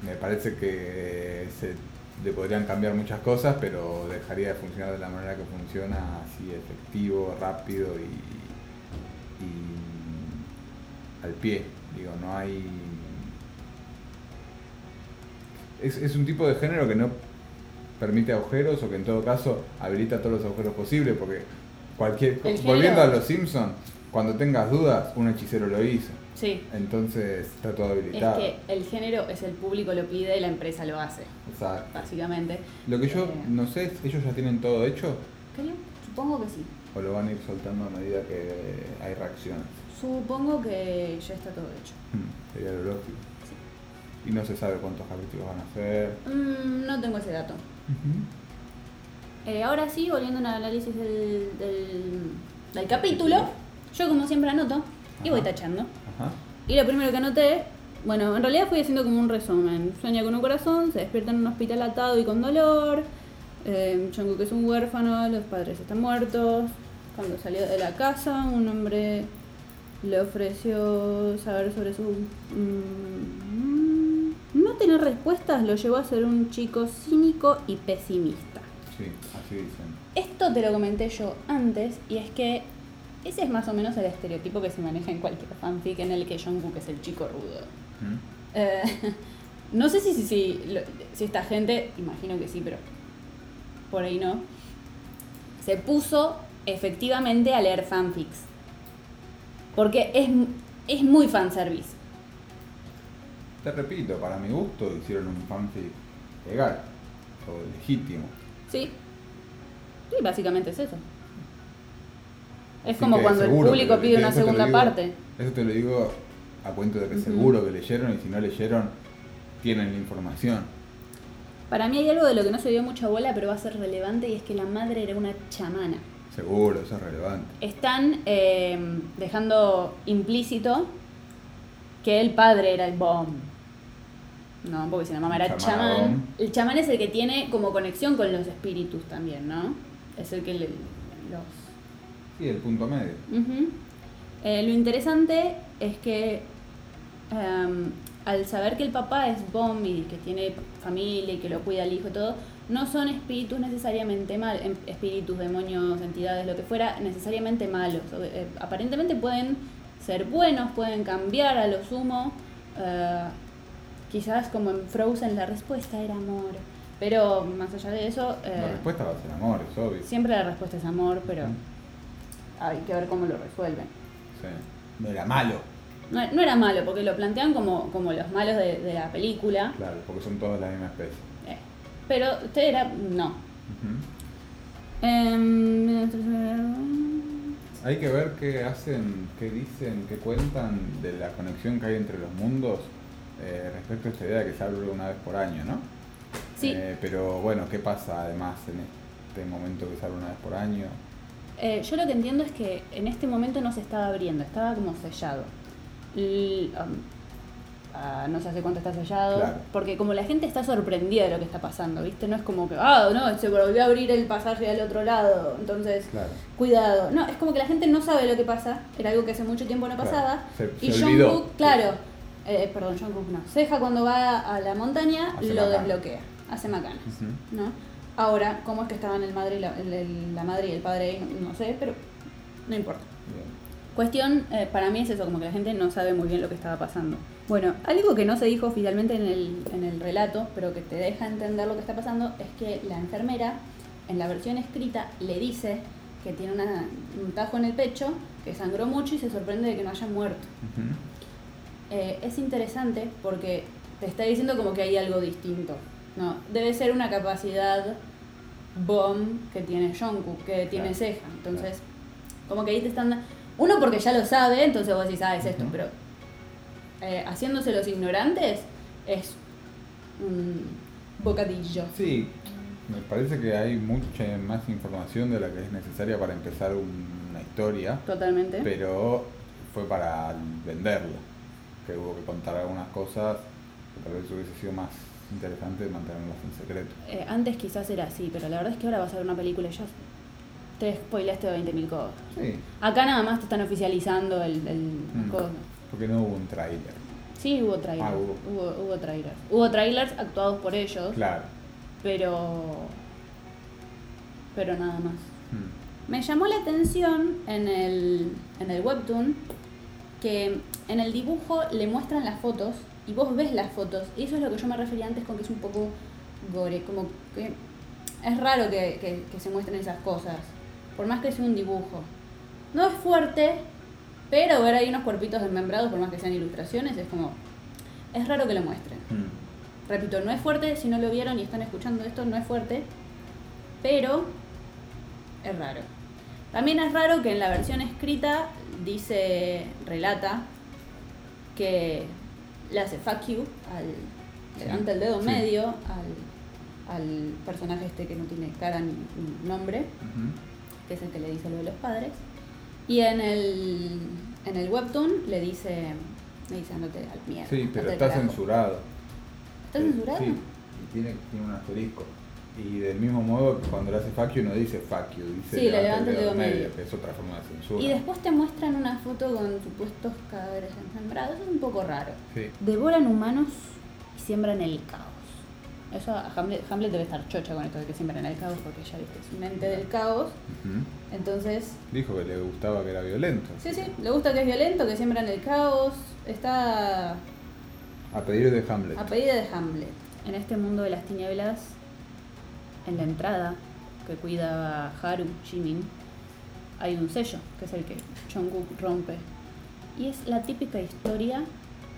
Me parece que se le podrían cambiar muchas cosas, pero dejaría de funcionar de la manera que funciona, así efectivo, rápido y, y al pie. Digo, no hay. Es, es un tipo de género que no permite agujeros o que en todo caso habilita todos los agujeros posibles, porque cualquier. El Volviendo a los Simpsons, cuando tengas dudas, un hechicero lo hizo. Sí. Entonces está todo Es habilitado. que el género es el público lo pide y la empresa lo hace, Exacto. básicamente. Lo que yo Eh, no sé, es, ¿ellos ya tienen todo hecho? creo- supongo que sí. ¿O lo van a ir soltando a medida que hay reacciones? Supongo que ya está todo hecho. Mm, sería lo lógico. Y no se sabe cuántos capítulos van a hacer. Mm, no tengo ese dato. Eh, ahora sí, volviendo al análisis del, del, del capítulo, yo como siempre anoto y voy tachando. Ajá. Y lo primero que anoté, bueno, en realidad fui haciendo como un resumen. Sueña con un corazón, se despierta en un hospital atado y con dolor. Eh, Jungkook es un huérfano, los padres están muertos. Cuando salió de la casa, un hombre le ofreció saber sobre su... mm, no tener respuestas lo llevó a ser un chico cínico y pesimista. Sí, así dicen. Esto te lo comenté yo antes y es que ese es más o menos el estereotipo que se maneja en cualquier fanfic en el que Jungkook es el chico rudo. ¿Mm? Eh, no sé si, si, si, si esta gente, imagino que sí, pero por ahí no, se puso efectivamente a leer fanfics. Porque es, es muy fanservice. Te repito, para mi gusto hicieron un fanfic legal o legítimo. ¿Sí? Sí, básicamente es eso. Es Así como cuando el público que- pide una segunda digo- parte. Eso te lo digo a cuento de que seguro que leyeron y si no leyeron, tienen la información. Para mí hay algo de lo que no se dio mucha bola, pero va a ser relevante y es que la madre era una chamana. Seguro, eso es relevante. Están eh, dejando implícito que el padre era el bomb. No, porque si la mamá era Chamán chamán. El chamán es el que tiene como conexión con los espíritus también, ¿no? Es el que le- los Sí, el punto medio. Eh, lo interesante es que em, al saber que el papá es Bomb y que tiene familia y que lo cuida el hijo y todo, no son espíritus necesariamente malos, espíritus, demonios, entidades, lo que fuera, necesariamente malos. Eh, aparentemente pueden ser buenos, pueden cambiar a lo sumo. eh, quizás como en Frozen la respuesta era amor. Pero más allá de eso, eh, La respuesta va a ser amor, es obvio. siempre la respuesta es amor, pero hay que ver cómo lo resuelven. Sí. No era malo. No, no era malo, porque lo plantean como, como los malos de, de la película. Claro, porque son todos la misma especie. eh, pero usted era. No. Em, Hay que ver qué hacen, qué dicen, qué cuentan de la conexión que hay entre los mundos eh, respecto a esta idea de que se abre una vez por año, ¿no? Sí. Eh, pero bueno, ¿qué pasa además en este momento que se abre una vez por año? eh, yo lo que entiendo es que en este momento no se estaba abriendo, estaba como sellado. Um, ah, no sé hace cuánto está sellado, Claro. porque como la gente está sorprendida de lo que está pasando, ¿viste? No es como que, ah, no, se volvió a abrir el pasaje al otro lado, entonces Claro. cuidado. No, es como que la gente no sabe lo que pasa, era algo que hace mucho tiempo no Claro. pasaba. Se- y se olvidó. Jungkook, claro, eh, perdón, Jungkook no. Ceja cuando va a la montaña Hace lo desbloquea, hace macanas. ¿no? Ahora, ¿cómo es que estaban el madre y la, el- el- la madre y el padre no sé, pero no importa. Cuestión, eh, para mí es eso, como que la gente no sabe muy bien lo que estaba pasando. Bueno, algo que no se dijo oficialmente en el, en el relato, pero que te deja entender lo que está pasando, es que la enfermera, en la versión escrita, le dice que tiene una- un tajo en el pecho, que sangró mucho y se sorprende de que no haya muerto. Ujú. Eh, es interesante porque te está diciendo como que hay algo distinto. No, debe ser una capacidad bomb que tiene Jungkook, que tiene Claro. ceja. Entonces, como que ahí te están... Uno porque ya lo sabe, entonces vos decís, ah, es esto, pero eh, haciéndose los ignorantes es un bocadillo. Sí, me parece que hay mucha más información de la que es necesaria para empezar un- una historia, Totalmente. pero fue para venderla, que hubo que contar algunas cosas que tal vez hubiese sido más interesante mantenerlas en secreto. Eh, antes quizás era así, pero la verdad es que ahora vas a ver una película y ya te spoileaste 20.000 cosas. Sí, Acá nada más te están oficializando el, el Mm. porque no hubo un tráiler. Sí, hubo trailers. Ah, hubo. hubo. Hubo, trailers. Hubo trailers actuados por ellos, Claro. pero. Pero nada más. Mm. Me llamó la atención en el, en el webtoon que en el dibujo le muestran las fotos y vos ves las fotos. Y eso es lo que yo me refería antes con que es un poco gore. Como que es raro que, que- que se muestren esas cosas. Por más que sea un dibujo. No es fuerte, pero ver ahí unos cuerpitos desmembrados, por más que sean ilustraciones, es como. Es raro que lo muestren. Mm. Repito, no es fuerte, si no lo vieron y están escuchando esto, no es fuerte, pero es raro. También es raro que en la versión escrita dice, relata, que le hace fuck you al, levanta el dedo sí. medio al, al personaje este que no tiene cara ni, ni nombre, Ujú. Que es el que le dice lo de los padres. Y en el, en el webtoon le dice, le dice andate al mierda. Sí, pero está carajo". censurado. ¿Está Eh, censurado? Sí, y tiene, tiene un asterisco. Y del mismo modo que cuando le hace fuck you no dice fuck you, dice Sí, le levanta el dedo medio. que es otra forma de censura. Y después te muestran una foto con supuestos cadáveres ensambrados. Es un poco raro. Sí. Devoran humanos y siembran el caos. Eso a Hamlet, Hamlet debe estar chocha con esto de que siembran el caos porque ya viste, es un ente del caos. Entonces, Dijo que le gustaba que era violento. sí, sí, le gusta que es violento, que siembran el caos. Está A pedir de Hamlet. a pedido de Hamlet. En este mundo de las tinieblas, en la entrada que cuida Haru, Jimin, hay un sello, que es el que Jungkook rompe. Y es la típica historia,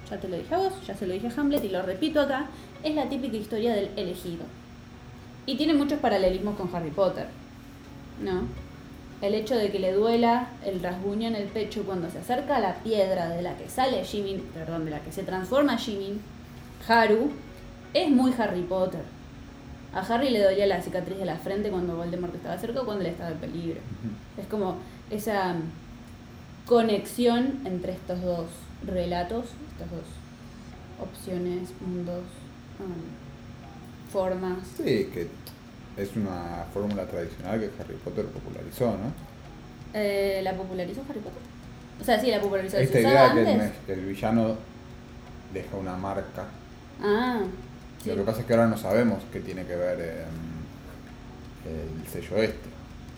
ya te lo dije a vos, ya se lo dije a Hamlet y lo repito acá, es la típica historia del elegido. Y tiene muchos paralelismos con Harry Potter, ¿no? El hecho de que le duela el rasguño en el pecho cuando se acerca a la piedra de la que sale Jimin, perdón, de la que se transforma Jimin, Haru, es muy Harry Potter. A Harry le dolía la cicatriz de la frente cuando Voldemort estaba cerca o cuando él estaba en peligro. Es como esa conexión entre estos dos relatos, estas dos opciones, mundos, um, formas. Sí, que es una fórmula tradicional que Harry Potter popularizó, ¿no? Eh, ¿La popularizó Harry Potter? O sea, sí, la popularizó. ¿Se Esta usaba idea que el, villano deja una marca. Ah, sí. Lo que pasa es que ahora no sabemos qué tiene que ver em, el sello este.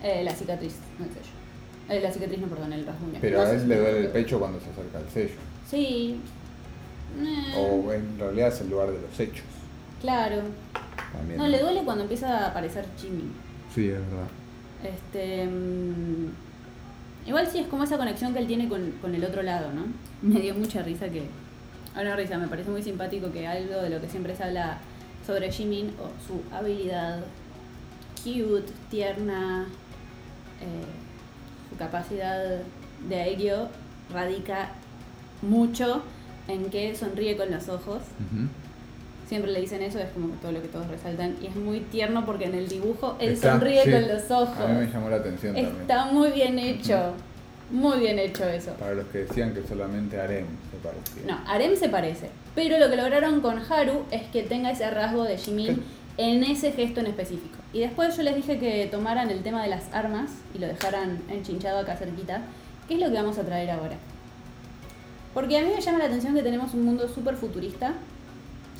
Eh, la cicatriz, no el sello. Eh, la cicatriz, no, perdón, el rasguño. Pero No a él le duele el pecho cuando se acerca al sello. Sí. Eh, O en realidad es el lugar de los hechos. Claro. También. No, le duele cuando empieza a aparecer Jimmy. Sí, es verdad. Este. mm, igual sí es como esa conexión que él tiene con, con el otro lado, ¿no? Me dio mucha risa que. Ah, no, risa, me parece muy simpático que algo de lo que siempre se habla sobre Jimin o su habilidad cute, tierna, eh, su capacidad de aegyo radica mucho en que sonríe con los ojos. Ujú. Siempre le dicen eso, es como que todo lo que todos resaltan. Y es muy tierno porque en el dibujo él Está- sonríe sí, con los ojos. A mí me llamó la atención también. Está muy bien hecho. Muy bien hecho eso. Para los que decían que solamente Harem se parecía. No, Arem se parece. Pero lo que lograron con Haru es que tenga ese rasgo de Jimin en ese gesto en específico. Y después yo les dije que tomaran el tema de las armas y lo dejaran enchinchado acá cerquita. ¿Qué es lo que vamos a traer ahora? Porque a mí me llama la atención que tenemos un mundo súper futurista.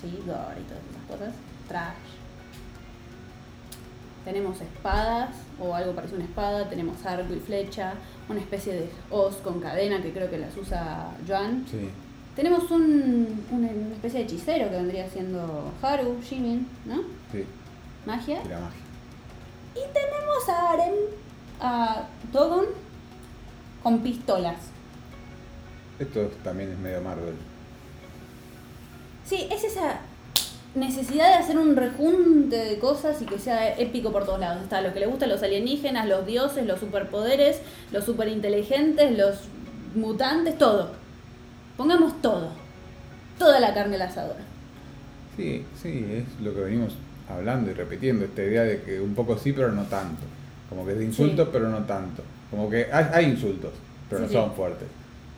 Sí, gore y todas esas cosas. Trash. Tenemos espadas, o algo parecido a una espada, tenemos arco y flecha, una especie de hoz con cadena que creo que las usa Joan. Sí. Tenemos un, una, una especie de hechicero que vendría siendo Haru, Jimin, ¿no? Sí, Magia. y la magia. Y tenemos a Aren, a Dogon, con pistolas. Esto también es medio Marvel. Sí, es esa necesidad de hacer un rejunte de cosas y que sea épico por todos lados. Está lo que le gustan los alienígenas, los dioses, los superpoderes, los superinteligentes, los mutantes, todo. Pongamos todo. Toda la carne al asador. Sí, sí, es lo que venimos hablando y repitiendo, esta idea de que un poco sí, pero no tanto. Como que es de insultos, Sí. pero no tanto. Como que hay, hay insultos, pero Sí, no sí. son fuertes.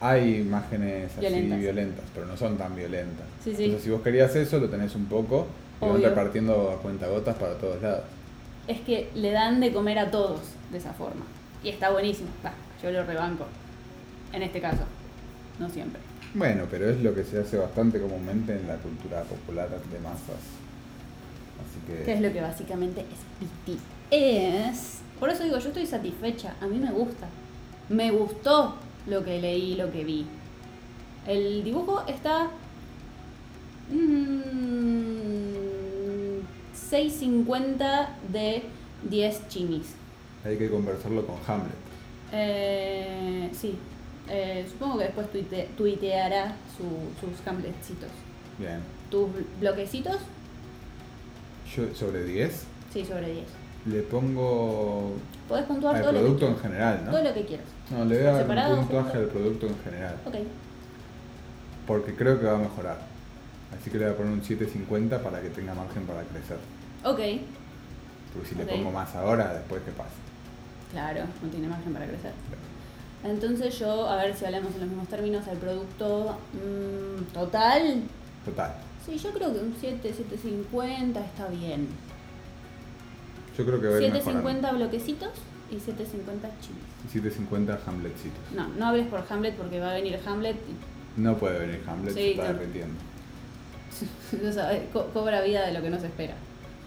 Hay imágenes así Violentas. violentas. pero no son tan violentas. Sí, sí. Entonces, si vos querías eso, lo tenés un poco y van repartiendo a cuentagotas para todos lados. Es que le dan de comer a todos de esa forma. Y está buenísimo. Va, yo lo rebanco. En este caso. No siempre. Bueno, pero es lo que se hace bastante comúnmente en la cultura popular de masas. Así que. Que es lo que básicamente es BTS. Por eso digo, yo estoy satisfecha. A mí me gusta. Me gustó lo que leí, lo que vi. El dibujo está. mm, 6.50 de 10 chimis. Hay que conversarlo con Hamlet. Eh, sí. Eh, supongo que después tuite- tuiteará su- sus hamletcitos. Bien. ¿Tus bloquecitos? Yo, sobre 10, Sí, sobre 10. Le pongo Podés puntuar al todo lo, producto que, en general, ¿no? todo lo que quieras. No, le voy a dar un puntaje junto. al producto en general. Ok. Porque creo que va a mejorar. Así que le voy a poner un 750 para que tenga margen para crecer. Ok. Porque si le pongo más ahora, después qué pasa. Claro, no tiene margen para crecer. Entonces yo, a ver si hablamos en los mismos términos, el producto mm, total. Total. Sí, yo creo que un 7, 750 está bien. Yo creo que va a ir mejorando. 750 bloquecitos y 750 chiles. 750 Hamletcitos. No, no hables por Hamlet porque va a venir Hamlet y No puede venir Hamlet, Sí, se está no. derritiendo. o sea, co- cobra vida de lo que no se espera.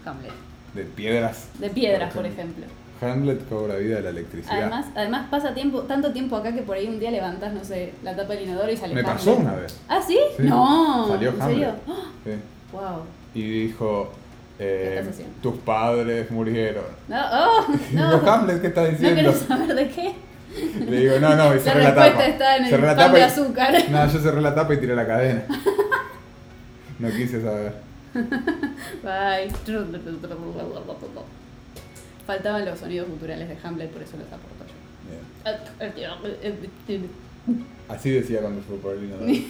Hamlet. De piedras. De piedras, por ejemplo. Hamlet cobra vida de la electricidad. Además, además pasa tiempo, tanto tiempo acá que por ahí un día levantás, no sé, la tapa del inodoro y sale Me Hamlet. pasó una vez. ¿Ah, sí? Sí. No. Salió ¿En Hamlet. serio? ¡Ah! Sí. Wow. Y dijo, eh, ¿Qué estás tus padres murieron. No, oh, no. Digo, Hamlet, ¿qué está ¿No diciendo? querés saber de qué? Le digo, no, no, y La cerré la respuesta tapa. está en el Cerré la pan tapa de y- azúcar. No, yo cerré la tapa y tiré la cadena. No quise saber. Bye. Faltaban los sonidos culturales de Hamlet, por eso los aporto yo. Bien. Así decía cuando fue por el.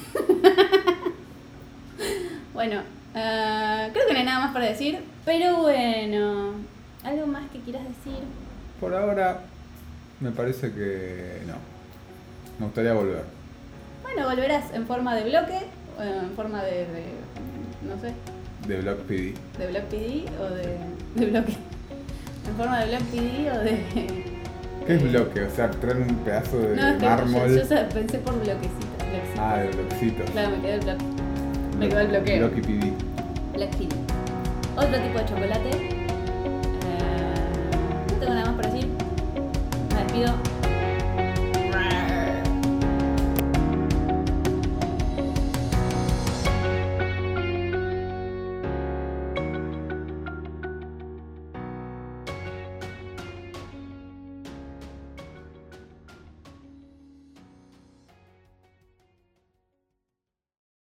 Bueno, eh, creo que no hay nada más para decir, pero bueno, ¿algo más que quieras decir? Por ahora, me parece que no. Me gustaría volver. Bueno, volverás en forma de bloque, en forma de, de, no sé, De Block PD. de block PD o de, de bloque. En forma de block PD o de... ¿Qué es bloque? O sea, traen un pedazo de No, es que mármol. yo, pensé por bloquecitos. bloquecitos. Ah, de bloquecitos. Claro, me quedó el bloque. Me quedó el bloqueo. Blocky PD. Black Tea. Otro tipo de chocolate. Eh, no tengo nada más para decir. Me despido.